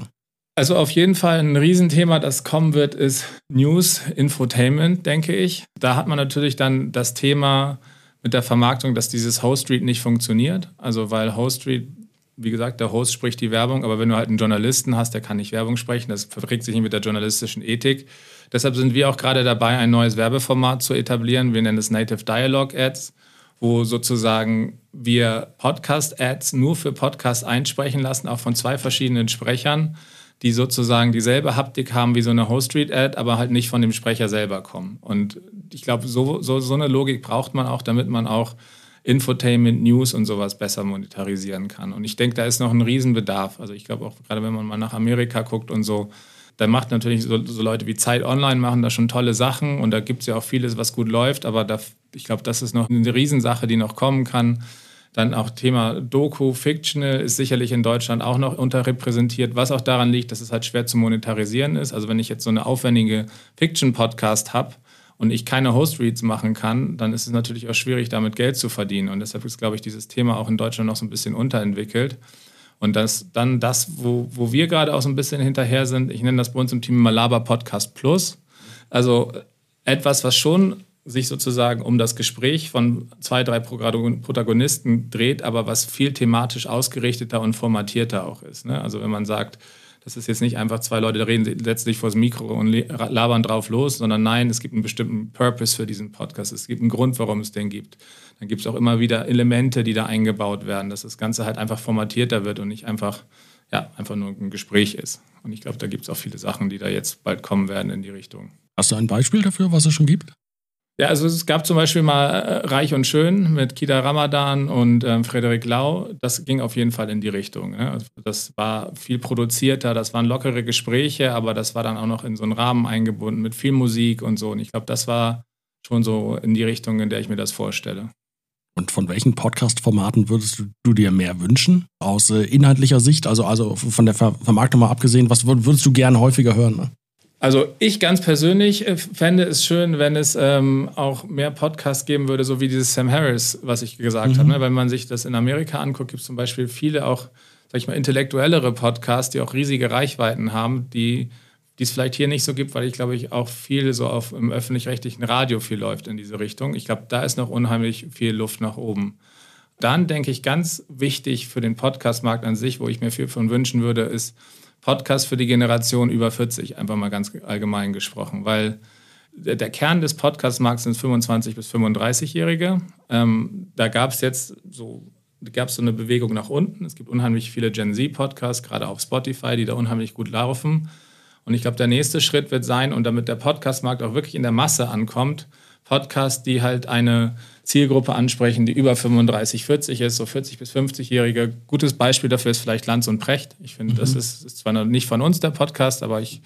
Also auf jeden Fall ein Riesenthema, das kommen wird, ist News, Infotainment, denke ich. Da hat man natürlich dann das Thema mit der Vermarktung, dass dieses Host Street nicht funktioniert. Also weil Host Street, wie gesagt, der Host spricht die Werbung, aber wenn du halt einen Journalisten hast, der kann nicht Werbung sprechen, das verträgt sich nicht mit der journalistischen Ethik. Deshalb sind wir auch gerade dabei, ein neues Werbeformat zu etablieren. Wir nennen es Native Dialogue Ads wo sozusagen wir Podcast-Ads nur für Podcast einsprechen lassen, auch von zwei verschiedenen Sprechern die sozusagen dieselbe Haptik haben wie so eine Host-Street-Ad, aber halt nicht von dem Sprecher selber kommen. Und ich glaube, so, so, so eine Logik braucht man auch, damit man auch Infotainment, News und sowas besser monetarisieren kann. Und ich denke, da ist noch ein Riesenbedarf. Also ich glaube auch gerade, wenn man mal nach Amerika guckt und so, da macht natürlich so, so, Leute wie Zeit Online machen da schon tolle Sachen und da gibt es ja auch vieles, was gut läuft, aber da, ich glaube, das ist noch eine Riesensache, die noch kommen kann. Dann auch Thema Doku, Fictional ist sicherlich in Deutschland auch noch unterrepräsentiert, was auch daran liegt, dass es halt schwer zu monetarisieren ist. Also wenn ich jetzt so eine aufwendige Fiction-Podcast habe, und ich keine Host-Reads machen kann, dann ist es natürlich auch schwierig, damit Geld zu verdienen. Und deshalb ist, glaube ich, dieses Thema auch in Deutschland noch so ein bisschen unterentwickelt. Und das dann das, wo, wo wir gerade auch so ein bisschen hinterher sind, ich nenne das bei uns im Team Malaba Podcast Plus. Also etwas, was schon sich sozusagen um das Gespräch von zwei, drei Protagonisten dreht, aber was viel thematisch ausgerichteter und formatierter auch ist. Ne? Also wenn man sagt, das ist jetzt nicht einfach zwei Leute reden letztlich vor das Mikro und labern drauf los, sondern nein, es gibt einen bestimmten Purpose für diesen Podcast. Es gibt einen Grund, warum es den gibt. Dann gibt es auch immer wieder Elemente, die da eingebaut werden, dass das Ganze halt einfach formatierter wird und nicht einfach, ja, einfach nur ein Gespräch ist. Und ich glaube, da gibt es auch viele Sachen, die da jetzt bald kommen werden in die Richtung.
Hast du ein Beispiel dafür, was es schon gibt?
Ja, also es gab zum Beispiel mal äh, Reich und Schön mit Kida Ramadan und ähm, Frederik Lau. Das ging auf jeden Fall in die Richtung. Ne? Also das war viel produzierter, das waren lockere Gespräche, aber das war dann auch noch in so einen Rahmen eingebunden mit viel Musik und so. Und ich glaube, das war schon so in die Richtung, in der ich mir das vorstelle.
Und von welchen Podcast-Formaten würdest du, dir mehr wünschen? Aus äh, inhaltlicher Sicht, also, also von der Ver Vermarktung mal abgesehen, was würdest du gerne häufiger hören? Ne?
Also ich ganz persönlich äh, fände es schön, wenn es ähm, auch mehr Podcasts geben würde, so wie dieses Sam Harris, was ich gesagt mhm. habe. Ne? Wenn man sich das in Amerika anguckt, gibt es zum Beispiel viele auch, sag ich mal, intellektuellere Podcasts, die auch riesige Reichweiten haben, die die es vielleicht hier nicht so gibt, weil ich glaube, ich auch viel so auf im öffentlich-rechtlichen Radio viel läuft in diese Richtung. Ich glaube, da ist noch unheimlich viel Luft nach oben. Dann denke ich, ganz wichtig für den Podcastmarkt an sich, wo ich mir viel von wünschen würde, ist, Podcast für die Generation über 40, einfach mal ganz allgemein gesprochen, weil der Kern des Podcastmarkts sind 25 bis 35-Jährige. Ähm, da gab es jetzt so, gab so eine Bewegung nach unten. Es gibt unheimlich viele Gen Z-Podcasts, gerade auf Spotify, die da unheimlich gut laufen. Und ich glaube, der nächste Schritt wird sein, und damit der Podcastmarkt auch wirklich in der Masse ankommt, Podcasts, die halt eine Zielgruppe ansprechen, die über 35, 40 ist, so 40 bis 50-Jährige. Gutes Beispiel dafür ist vielleicht Lanz und Precht. Ich finde, mhm. das ist, ist, zwar noch nicht von uns der Podcast, aber ich,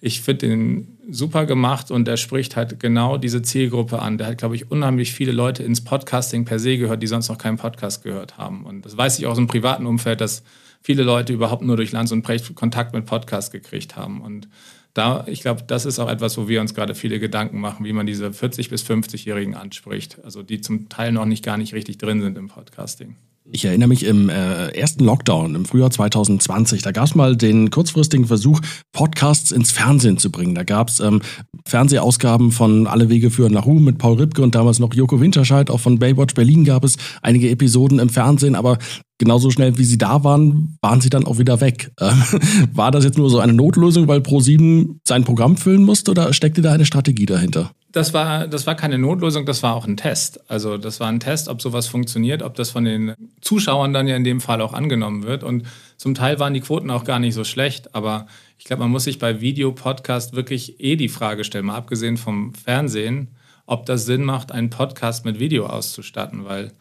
ich finde den super gemacht und der spricht halt genau diese Zielgruppe an. Der hat, glaube ich, unheimlich viele Leute ins Podcasting per se gehört, die sonst noch keinen Podcast gehört haben. Und das weiß ich auch aus dem privaten Umfeld, dass viele Leute überhaupt nur durch Lanz und Precht Kontakt mit Podcast gekriegt haben. Und da, ich glaube, das ist auch etwas, wo wir uns gerade viele Gedanken machen, wie man diese 40- bis 50-Jährigen anspricht, also die zum Teil noch nicht gar nicht richtig drin sind im Podcasting.
Ich erinnere mich im äh, ersten Lockdown im Frühjahr 2020, da gab es mal den kurzfristigen Versuch, Podcasts ins Fernsehen zu bringen. Da gab es ähm, Fernsehausgaben von Alle Wege führen nach Ruhm mit Paul Ripke und damals noch Joko Winterscheid. Auch von Baywatch Berlin gab es einige Episoden im Fernsehen, aber genauso schnell wie sie da waren, waren sie dann auch wieder weg. Äh, war das jetzt nur so eine Notlösung, weil Pro7 sein Programm füllen musste oder steckte da eine Strategie dahinter?
Das war, das war keine Notlösung, das war auch ein Test. Also das war ein Test, ob sowas funktioniert, ob das von den Zuschauern dann ja in dem Fall auch angenommen wird. Und zum Teil waren die Quoten auch gar nicht so schlecht, aber ich glaube, man muss sich bei Videopodcast wirklich eh die Frage stellen, mal abgesehen vom Fernsehen, ob das Sinn macht, einen Podcast mit Video auszustatten, weil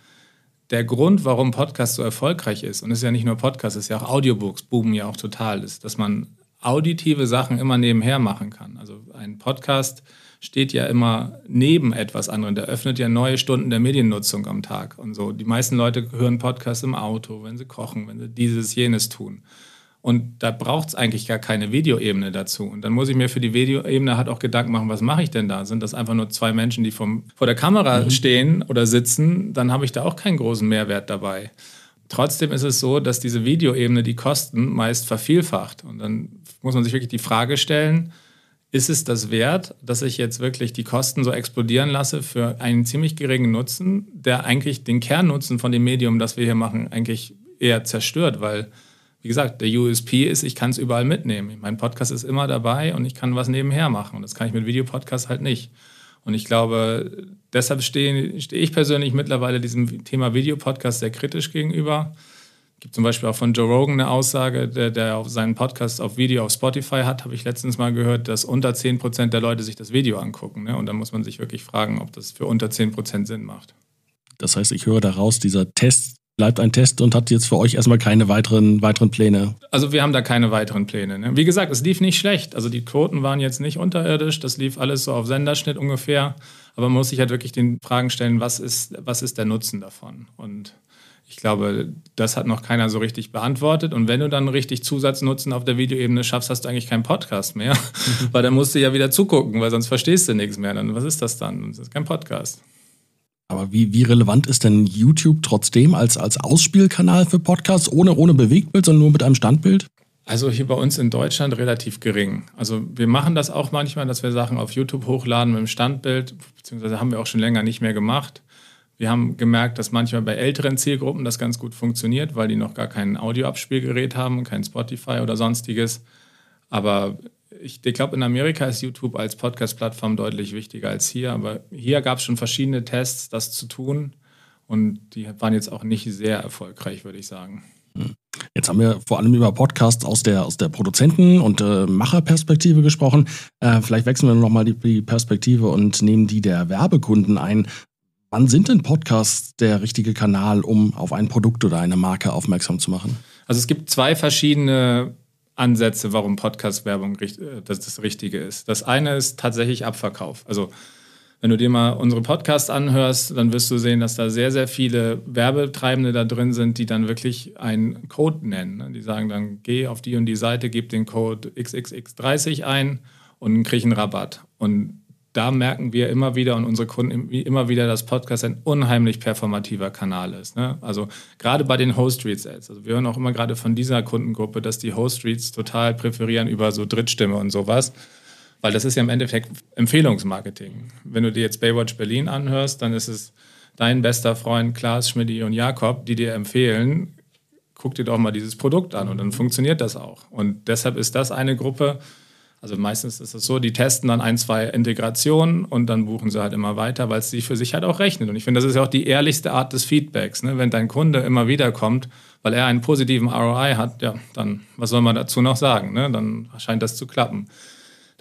der Grund, warum Podcast so erfolgreich ist, und es ist ja nicht nur Podcast, es ist ja auch Audiobooks, boomen ja auch total, ist, dass man auditive Sachen immer nebenher machen kann. Also ein Podcast steht ja immer neben etwas anderem. Der öffnet ja neue Stunden der Mediennutzung am Tag und so. Die meisten Leute hören Podcasts im Auto, wenn sie kochen, wenn sie dieses, jenes tun. Und da braucht es eigentlich gar keine Videoebene dazu. Und dann muss ich mir für die Videoebene halt auch Gedanken machen, was mache ich denn da? Sind das einfach nur zwei Menschen, die vom, vor der Kamera mhm. stehen oder sitzen? Dann habe ich da auch keinen großen Mehrwert dabei. Trotzdem ist es so, dass diese Videoebene die Kosten meist vervielfacht. Und dann muss man sich wirklich die Frage stellen, ist es das wert, dass ich jetzt wirklich die Kosten so explodieren lasse für einen ziemlich geringen Nutzen, der eigentlich den Kernnutzen von dem Medium, das wir hier machen, eigentlich eher zerstört, weil, wie gesagt, der USP ist, ich kann es überall mitnehmen. Mein Podcast ist immer dabei und ich kann was nebenher machen. Und das kann ich mit Videopodcast halt nicht. Und ich glaube, deshalb stehe, stehe ich persönlich mittlerweile diesem Thema Videopodcast sehr kritisch gegenüber gibt zum Beispiel auch von Joe Rogan eine Aussage, der, der auf seinen Podcast auf Video auf Spotify hat, habe ich letztens mal gehört, dass unter 10% der Leute sich das Video angucken. Ne? Und da muss man sich wirklich fragen, ob das für unter 10% Sinn macht.
Das heißt, ich höre daraus, dieser Test bleibt ein Test und hat jetzt für euch erstmal keine weiteren, weiteren Pläne.
Also wir haben da keine weiteren Pläne. Ne? Wie gesagt, es lief nicht schlecht. Also die Quoten waren jetzt nicht unterirdisch, das lief alles so auf Senderschnitt ungefähr. Aber man muss sich halt wirklich den Fragen stellen, was ist, was ist der Nutzen davon? Und ich glaube, das hat noch keiner so richtig beantwortet. Und wenn du dann richtig Zusatznutzen auf der Videoebene schaffst, hast du eigentlich keinen Podcast mehr. weil dann musst du ja wieder zugucken, weil sonst verstehst du nichts mehr. Dann, was ist das dann? Das ist kein Podcast.
Aber wie, wie relevant ist denn YouTube trotzdem als, als Ausspielkanal für Podcasts, ohne, ohne Bewegtbild, sondern nur mit einem Standbild?
Also hier bei uns in Deutschland relativ gering. Also wir machen das auch manchmal, dass wir Sachen auf YouTube hochladen mit dem Standbild, beziehungsweise haben wir auch schon länger nicht mehr gemacht. Wir haben gemerkt, dass manchmal bei älteren Zielgruppen das ganz gut funktioniert, weil die noch gar kein Audioabspielgerät haben, kein Spotify oder sonstiges. Aber ich, ich glaube, in Amerika ist YouTube als Podcast-Plattform deutlich wichtiger als hier. Aber hier gab es schon verschiedene Tests, das zu tun. Und die waren jetzt auch nicht sehr erfolgreich, würde ich sagen.
Hm. Jetzt haben wir vor allem über Podcasts aus der, aus der Produzenten- und äh, Macherperspektive gesprochen. Äh, vielleicht wechseln wir nochmal die, die Perspektive und nehmen die der Werbekunden ein. Wann sind denn Podcasts der richtige Kanal, um auf ein Produkt oder eine Marke aufmerksam zu machen?
Also es gibt zwei verschiedene Ansätze, warum Podcast-Werbung äh, das, Richtige ist. Das eine ist tatsächlich Abverkauf. Also wenn du dir mal unsere Podcasts anhörst, dann wirst du sehen, dass da sehr, sehr viele Werbetreibende da drin sind, die dann wirklich einen Code nennen. Die sagen dann, geh auf die und die Seite, gib den Code XXX30 ein und krieg einen Rabatt. Und da merken wir immer wieder und unsere Kunden immer wieder, dass Podcast ein unheimlich performativer Kanal ist. Ne? Also gerade bei den Host Reads Ads. Also wir hören auch immer gerade von dieser Kundengruppe, dass die Host Reads total präferieren über so Drittstimme und sowas. Weil das ist ja im Endeffekt Empfehlungsmarketing. Wenn du dir jetzt Baywatch Berlin anhörst, dann ist es dein bester Freund Klaas, Schmidti und Jakob, die dir empfehlen, guck dir doch mal dieses Produkt an und dann funktioniert das auch. Und deshalb ist das eine Gruppe, also meistens ist es so, die testen dann ein, zwei Integrationen und dann buchen sie halt immer weiter, weil es sich für sich halt auch rechnet. Und ich finde, das ist ja auch die ehrlichste Art des Feedbacks. Ne? Wenn dein Kunde immer wieder kommt, weil er einen positiven ROI hat, ja, dann was soll man dazu noch sagen? Ne? Dann scheint das zu klappen.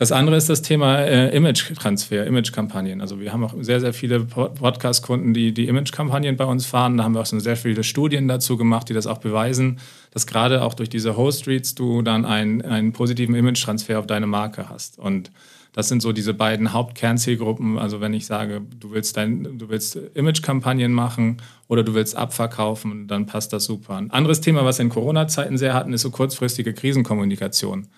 Das andere ist das Thema äh, Image-Transfer, Image-Kampagnen. Also wir haben auch sehr, sehr viele Podcast-Kunden, die die Image-Kampagnen bei uns fahren. Da haben wir auch schon sehr viele Studien dazu gemacht, die das auch beweisen, dass gerade auch durch diese Host-Reads du dann einen, einen positiven Image-Transfer auf deine Marke hast. Und das sind so diese beiden Hauptkernzielgruppen. Also wenn ich sage, du willst, du willst Image-Kampagnen machen oder du willst abverkaufen, dann passt das super. Ein anderes Thema, was wir in Corona-Zeiten sehr hatten, ist so kurzfristige Krisenkommunikation.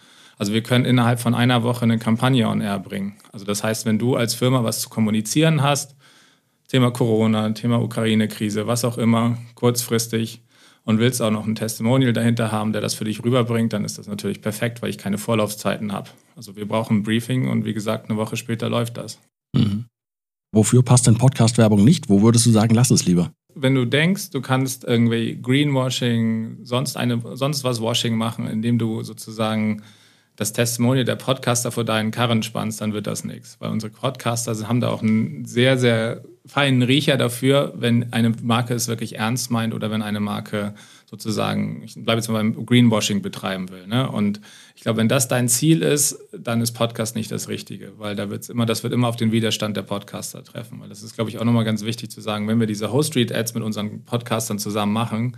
Also wir können innerhalb von einer Woche eine Kampagne on air bringen. Also das heißt, wenn du als Firma was zu kommunizieren hast, Thema Corona, Thema Ukraine-Krise, was auch immer, kurzfristig und willst auch noch ein Testimonial dahinter haben, der das für dich rüberbringt, dann ist das natürlich perfekt, weil ich keine Vorlaufzeiten habe. Also wir brauchen ein Briefing und wie gesagt, eine Woche später läuft das. Mhm.
Wofür passt denn Podcast-Werbung nicht? Wo würdest du sagen, lass es lieber?
Wenn du denkst, du kannst irgendwie Greenwashing, sonst, eine, sonst was Washing machen, indem du sozusagen das Testimonial der Podcaster vor deinen Karren spannst, dann wird das nichts. Weil unsere Podcaster haben da auch einen sehr, sehr feinen Riecher dafür, wenn eine Marke es wirklich ernst meint oder wenn eine Marke sozusagen, ich bleibe jetzt mal beim Greenwashing betreiben will. Ne? Und ich glaube, wenn das dein Ziel ist, dann ist Podcast nicht das Richtige, weil da wird's immer, das wird immer auf den Widerstand der Podcaster treffen. Weil das ist, glaube ich, auch nochmal ganz wichtig zu sagen, wenn wir diese Host Street Ads mit unseren Podcastern zusammen machen,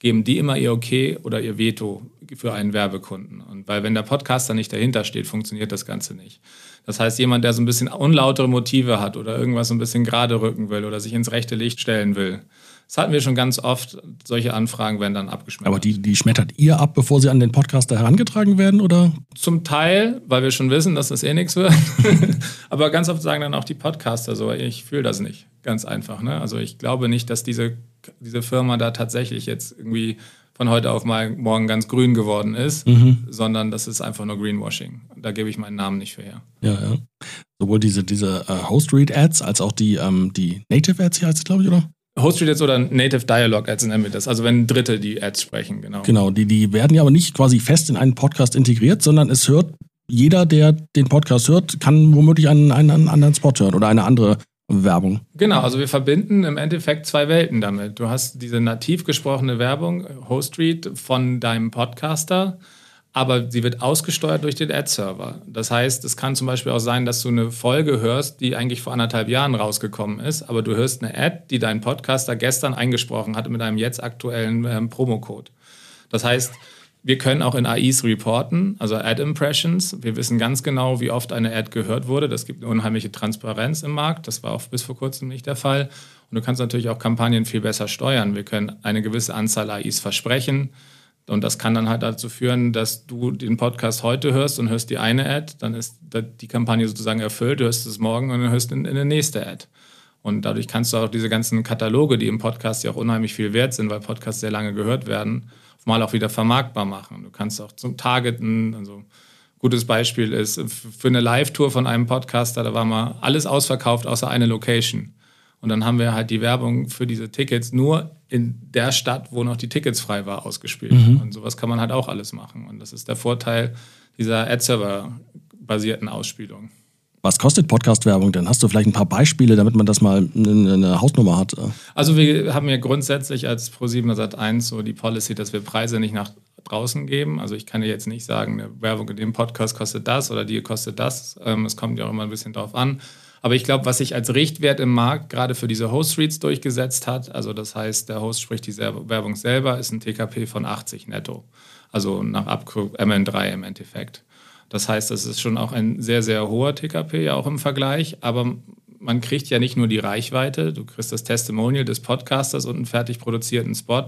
geben die immer ihr Okay oder ihr Veto für einen Werbekunden. Und weil wenn der Podcaster nicht dahinter steht, funktioniert das Ganze nicht. Das heißt, jemand, der so ein bisschen unlautere Motive hat oder irgendwas so ein bisschen gerade rücken will oder sich ins rechte Licht stellen will. Das hatten wir schon ganz oft. Solche Anfragen werden dann abgeschmettert.
Aber die, die schmettert ihr ab, bevor sie an den Podcaster herangetragen werden, oder?
Zum Teil, weil wir schon wissen, dass das eh nichts wird. Aber ganz oft sagen dann auch die Podcaster so, ich fühle das nicht. Ganz einfach. Ne? Also ich glaube nicht, dass diese diese Firma da tatsächlich jetzt irgendwie von heute auf mal morgen ganz grün geworden ist, mhm. sondern das ist einfach nur Greenwashing. Da gebe ich meinen Namen nicht für her.
Ja, ja. Sowohl diese, diese uh, Host-Read-Ads als auch die, ähm, die Native-Ads hier heißt es, glaube ich, oder?
Host-Read-Ads oder Native Dialogue-Ads nennen wir das. Also wenn Dritte die Ads sprechen, genau.
Genau, die, die werden ja aber nicht quasi fest in einen Podcast integriert, sondern es hört jeder, der den Podcast hört, kann womöglich einen, einen, einen anderen Spot hören oder eine andere Werbung.
Genau, also wir verbinden im Endeffekt zwei Welten damit. Du hast diese nativ gesprochene Werbung, Host-Read von deinem Podcaster, aber sie wird ausgesteuert durch den Ad-Server. Das heißt, es kann zum Beispiel auch sein, dass du eine Folge hörst, die eigentlich vor anderthalb Jahren rausgekommen ist, aber du hörst eine Ad, die dein Podcaster gestern eingesprochen hat mit einem jetzt aktuellen ähm, Promocode. Das heißt, wir können auch in AIs reporten, also Ad-Impressions. Wir wissen ganz genau, wie oft eine Ad gehört wurde. Das gibt eine unheimliche Transparenz im Markt. Das war auch bis vor kurzem nicht der Fall. Und du kannst natürlich auch Kampagnen viel besser steuern. Wir können eine gewisse Anzahl AIs versprechen. Und das kann dann halt dazu führen, dass du den Podcast heute hörst und hörst die eine Ad, dann ist die Kampagne sozusagen erfüllt, du hörst es morgen und dann hörst du in, in eine nächste Ad. Und dadurch kannst du auch diese ganzen Kataloge, die im Podcast ja auch unheimlich viel wert sind, weil Podcasts sehr lange gehört werden, mal auch wieder vermarktbar machen. Du kannst auch zum Targeten, also gutes Beispiel ist für eine Live-Tour von einem Podcaster, da war mal alles ausverkauft außer eine Location. Und dann haben wir halt die Werbung für diese Tickets nur in der Stadt, wo noch die Tickets frei war, ausgespielt. Mhm. Und sowas kann man halt auch alles machen. Und das ist der Vorteil dieser Ad-Server-basierten Ausspielung.
Was kostet Podcast-Werbung denn? Hast du vielleicht ein paar Beispiele, damit man das mal eine, Hausnummer hat?
Also wir haben ja grundsätzlich als Pro7 Sat1 so die Policy, dass wir Preise nicht nach draußen geben. Also ich kann ja jetzt nicht sagen, eine Werbung in dem Podcast kostet das oder die kostet das. Ähm, es kommt ja auch immer ein bisschen drauf an. Aber ich glaube, was sich als Richtwert im Markt gerade für diese Host-Reads durchgesetzt hat, also das heißt, der Host spricht die Werbung selber, ist ein TKP von 80 netto. Also nach Abkür MN3 im Endeffekt. Das heißt, das ist schon auch ein sehr, sehr hoher TKP ja auch im Vergleich, aber man kriegt ja nicht nur die Reichweite, du kriegst das Testimonial des Podcasters und einen fertig produzierten Spot.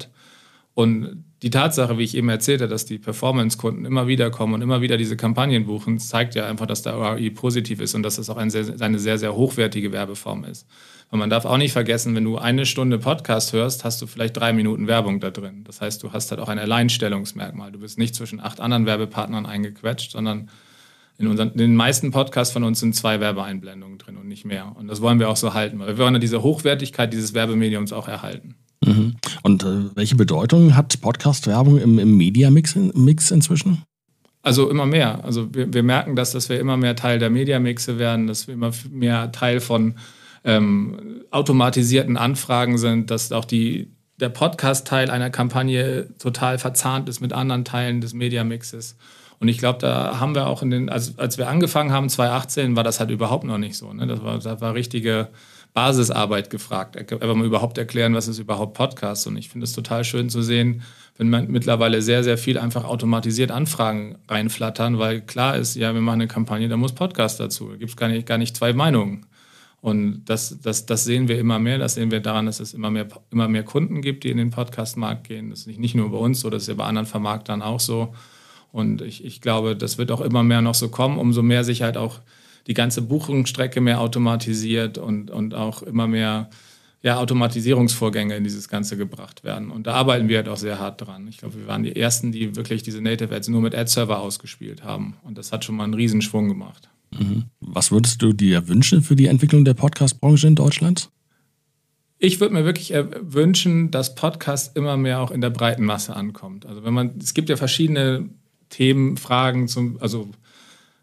Und die Tatsache, wie ich eben erzählte, dass die Performance-Kunden immer wieder kommen und immer wieder diese Kampagnen buchen, zeigt ja einfach, dass der ROI positiv ist und dass es auch eine sehr, eine sehr, sehr hochwertige Werbeform ist. Und man darf auch nicht vergessen, wenn du eine Stunde Podcast hörst, hast du vielleicht drei Minuten Werbung da drin. Das heißt, du hast halt auch ein Alleinstellungsmerkmal. Du bist nicht zwischen acht anderen Werbepartnern eingequetscht, sondern in, unseren, in den meisten Podcasts von uns sind zwei Werbeeinblendungen drin und nicht mehr. Und das wollen wir auch so halten, weil wir wollen ja diese Hochwertigkeit dieses Werbemediums auch erhalten.
Mhm. Und äh, welche Bedeutung hat Podcast-Werbung im, im Media-Mix Mix inzwischen?
Also immer mehr. Also wir, wir merken das, dass wir immer mehr Teil der Media-Mixe werden, dass wir immer mehr Teil von ähm, automatisierten Anfragen sind, dass auch die, der Podcast-Teil einer Kampagne total verzahnt ist mit anderen Teilen des Mediamixes. Und ich glaube, da haben wir auch in den, also als wir angefangen haben, 2018, war das halt überhaupt noch nicht so. Ne? Das, war, das war richtige Basisarbeit gefragt. Aber mal überhaupt erklären, was ist überhaupt Podcast. Und ich finde es total schön zu sehen, wenn man mittlerweile sehr, sehr viel einfach automatisiert Anfragen reinflattern, weil klar ist, ja, wir machen eine Kampagne, da muss Podcast dazu. Da gibt es gar nicht, gar nicht zwei Meinungen. Und das, das, das sehen wir immer mehr. Das sehen wir daran, dass es immer mehr, immer mehr Kunden gibt, die in den Podcast-Markt gehen. Das ist nicht, nicht nur bei uns so, das ist ja bei anderen Vermarktern auch so. Und ich, ich glaube, das wird auch immer mehr noch so kommen, umso mehr sich halt auch die ganze Buchungsstrecke mehr automatisiert und, und auch immer mehr ja, Automatisierungsvorgänge in dieses Ganze gebracht werden. Und da arbeiten wir halt auch sehr hart dran. Ich glaube, wir waren die Ersten, die wirklich diese Native Ads nur mit Ad-Server ausgespielt haben. Und das hat schon mal einen Riesenschwung gemacht.
Mhm. Was würdest du dir wünschen für die Entwicklung der Podcast-Branche in Deutschland?
Ich würde mir wirklich äh, wünschen, dass Podcast immer mehr auch in der breiten Masse ankommt. Also wenn man, es gibt ja verschiedene Themen, Fragen zum, also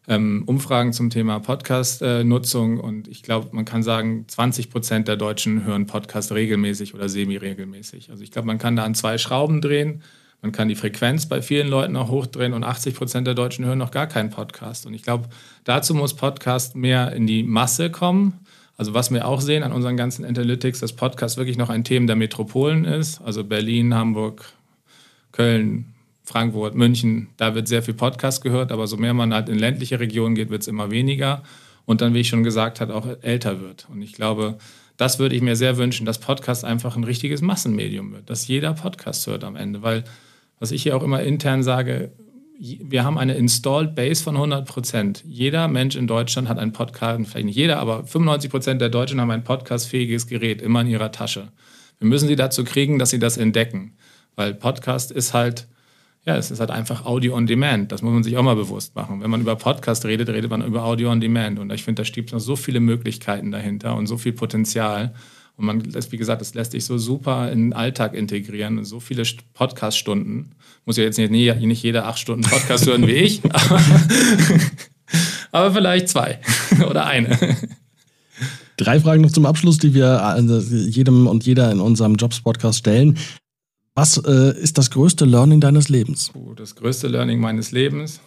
ähm, Umfragen zum Thema Podcast-Nutzung und ich glaube, man kann sagen, 20 Prozent der Deutschen hören Podcast regelmäßig oder semi-regelmäßig. Also ich glaube, man kann da an zwei Schrauben drehen. Man kann die Frequenz bei vielen Leuten auch hochdrehen und 80 Prozent der Deutschen hören noch gar keinen Podcast. Und ich glaube, dazu muss Podcast mehr in die Masse kommen. Also was wir auch sehen an unseren ganzen Analytics, dass Podcast wirklich noch ein Thema der Metropolen ist. Also Berlin, Hamburg, Köln, Frankfurt, München, da wird sehr viel Podcast gehört, aber so mehr man halt in ländliche Regionen geht, wird es immer weniger. Und dann, wie ich schon gesagt habe, auch älter wird. Und ich glaube, das würde ich mir sehr wünschen, dass Podcast einfach ein richtiges Massenmedium wird, dass jeder Podcast hört am Ende, weil was ich hier auch immer intern sage, wir haben eine Installed Base von 100 Prozent. Jeder Mensch in Deutschland hat einen Podcast, vielleicht nicht jeder, aber 95 Prozent der Deutschen haben ein podcastfähiges Gerät immer in ihrer Tasche. Wir müssen sie dazu kriegen, dass sie das entdecken, weil Podcast ist halt, ja, es ist halt einfach Audio on Demand. Das muss man sich auch mal bewusst machen. Wenn man über Podcast redet, redet man über Audio on Demand. Und ich finde, da steckt noch so viele Möglichkeiten dahinter und so viel Potenzial. Und man, wie gesagt, das lässt sich so super in den Alltag integrieren. So viele Podcast-Stunden. Muss ja jetzt nicht, nicht jeder acht Stunden Podcast hören wie ich, aber, aber vielleicht zwei oder eine.
Drei Fragen noch zum Abschluss, die wir also jedem und jeder in unserem Jobs-Podcast stellen. Was äh, ist das größte Learning deines Lebens?
Das größte Learning meines Lebens,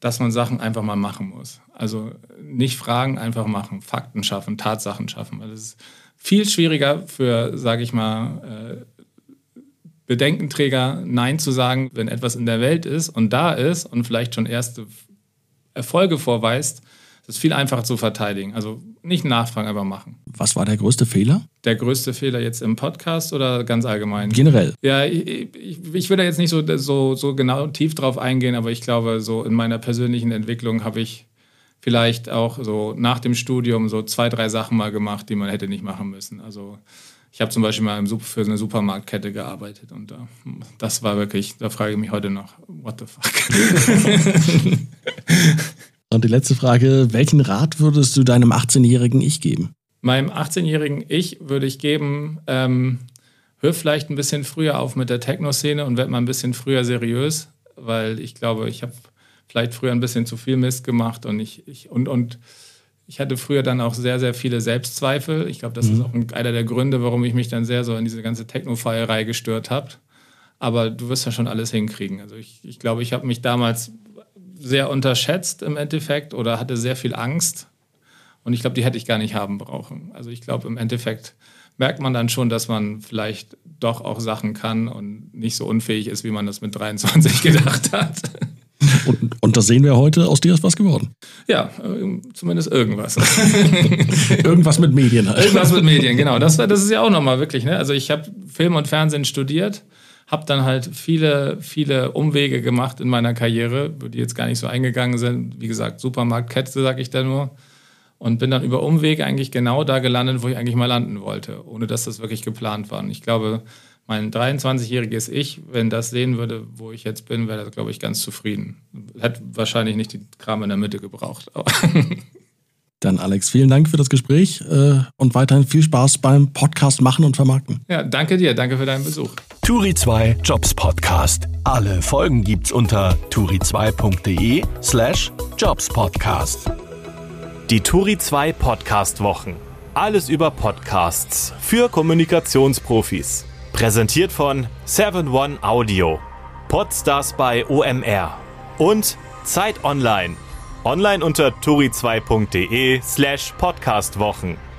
dass man Sachen einfach mal machen muss. Also nicht fragen, einfach machen, Fakten schaffen, Tatsachen schaffen. Weil es ist viel schwieriger für, sage ich mal, äh, Bedenkenträger Nein zu sagen, wenn etwas in der Welt ist und da ist und vielleicht schon erste Erfolge vorweist, das ist viel einfacher zu verteidigen. Also nicht nachfragen, einfach machen.
Was war der größte Fehler?
Der größte Fehler jetzt im Podcast oder ganz allgemein?
Generell.
Ja, ich, ich, ich will da jetzt nicht so, so, so genau tief drauf eingehen, aber ich glaube, so in meiner persönlichen Entwicklung habe ich vielleicht auch so nach dem Studium so zwei, drei Sachen mal gemacht, die man hätte nicht machen müssen. Also ich habe zum Beispiel mal für eine Supermarktkette gearbeitet und uh, das war wirklich, da frage ich mich heute noch, what the fuck.
und die letzte Frage, welchen Rat würdest du deinem 18-jährigen Ich geben?
Meinem 18-jährigen Ich würde ich geben, ähm, hör vielleicht ein bisschen früher auf mit der Techno-Szene und werd mal ein bisschen früher seriös, weil ich glaube, ich habe vielleicht früher ein bisschen zu viel Mist gemacht und ich, ich und, und ich hatte früher dann auch sehr, sehr viele Selbstzweifel. Ich glaube, das mhm. ist auch einer der Gründe, warum ich mich dann sehr so in diese ganze Techno-Feierei gestört habe. Aber du wirst ja schon alles hinkriegen. Also ich, ich glaube, ich habe mich damals sehr unterschätzt im Endeffekt oder hatte sehr viel Angst. Und ich glaube, die hätte ich gar nicht haben brauchen. Also ich glaube, im Endeffekt merkt man dann schon, dass man vielleicht doch auch Sachen kann und nicht so unfähig ist, wie man das mit 23 gedacht hat.
Und, und das sehen wir heute, aus dir ist was geworden.
Ja, äh, zumindest irgendwas.
irgendwas mit Medien
halt. Irgendwas mit Medien, genau. Das, das ist ja auch nochmal wirklich. Ne? Also ich habe Film und Fernsehen studiert, habe dann halt viele, viele Umwege gemacht in meiner Karriere, die jetzt gar nicht so eingegangen sind. Wie gesagt, Supermarktkette, sage ich da nur. Und bin dann über Umwege eigentlich genau da gelandet, wo ich eigentlich mal landen wollte, ohne dass das wirklich geplant war. Und ich glaube, mein 23-jähriges Ich, wenn das sehen würde, wo ich jetzt bin, wäre das, glaube ich, ganz zufrieden. Hätte wahrscheinlich nicht die Kram in der Mitte gebraucht.
Dann Alex, vielen Dank für das Gespräch äh, und weiterhin viel Spaß beim Podcast machen und vermarkten.
Ja, danke dir, danke für deinen Besuch.
Turi 2 Jobs Podcast. Alle Folgen gibt's unter turi2.de slash Jobs Podcast.
Die Turi 2 Podcast Wochen. Alles über Podcasts für Kommunikationsprofis. Präsentiert von 7-One Audio, Podstars bei OMR und Zeit Online. Online unter turi2.de slash podcastwochen.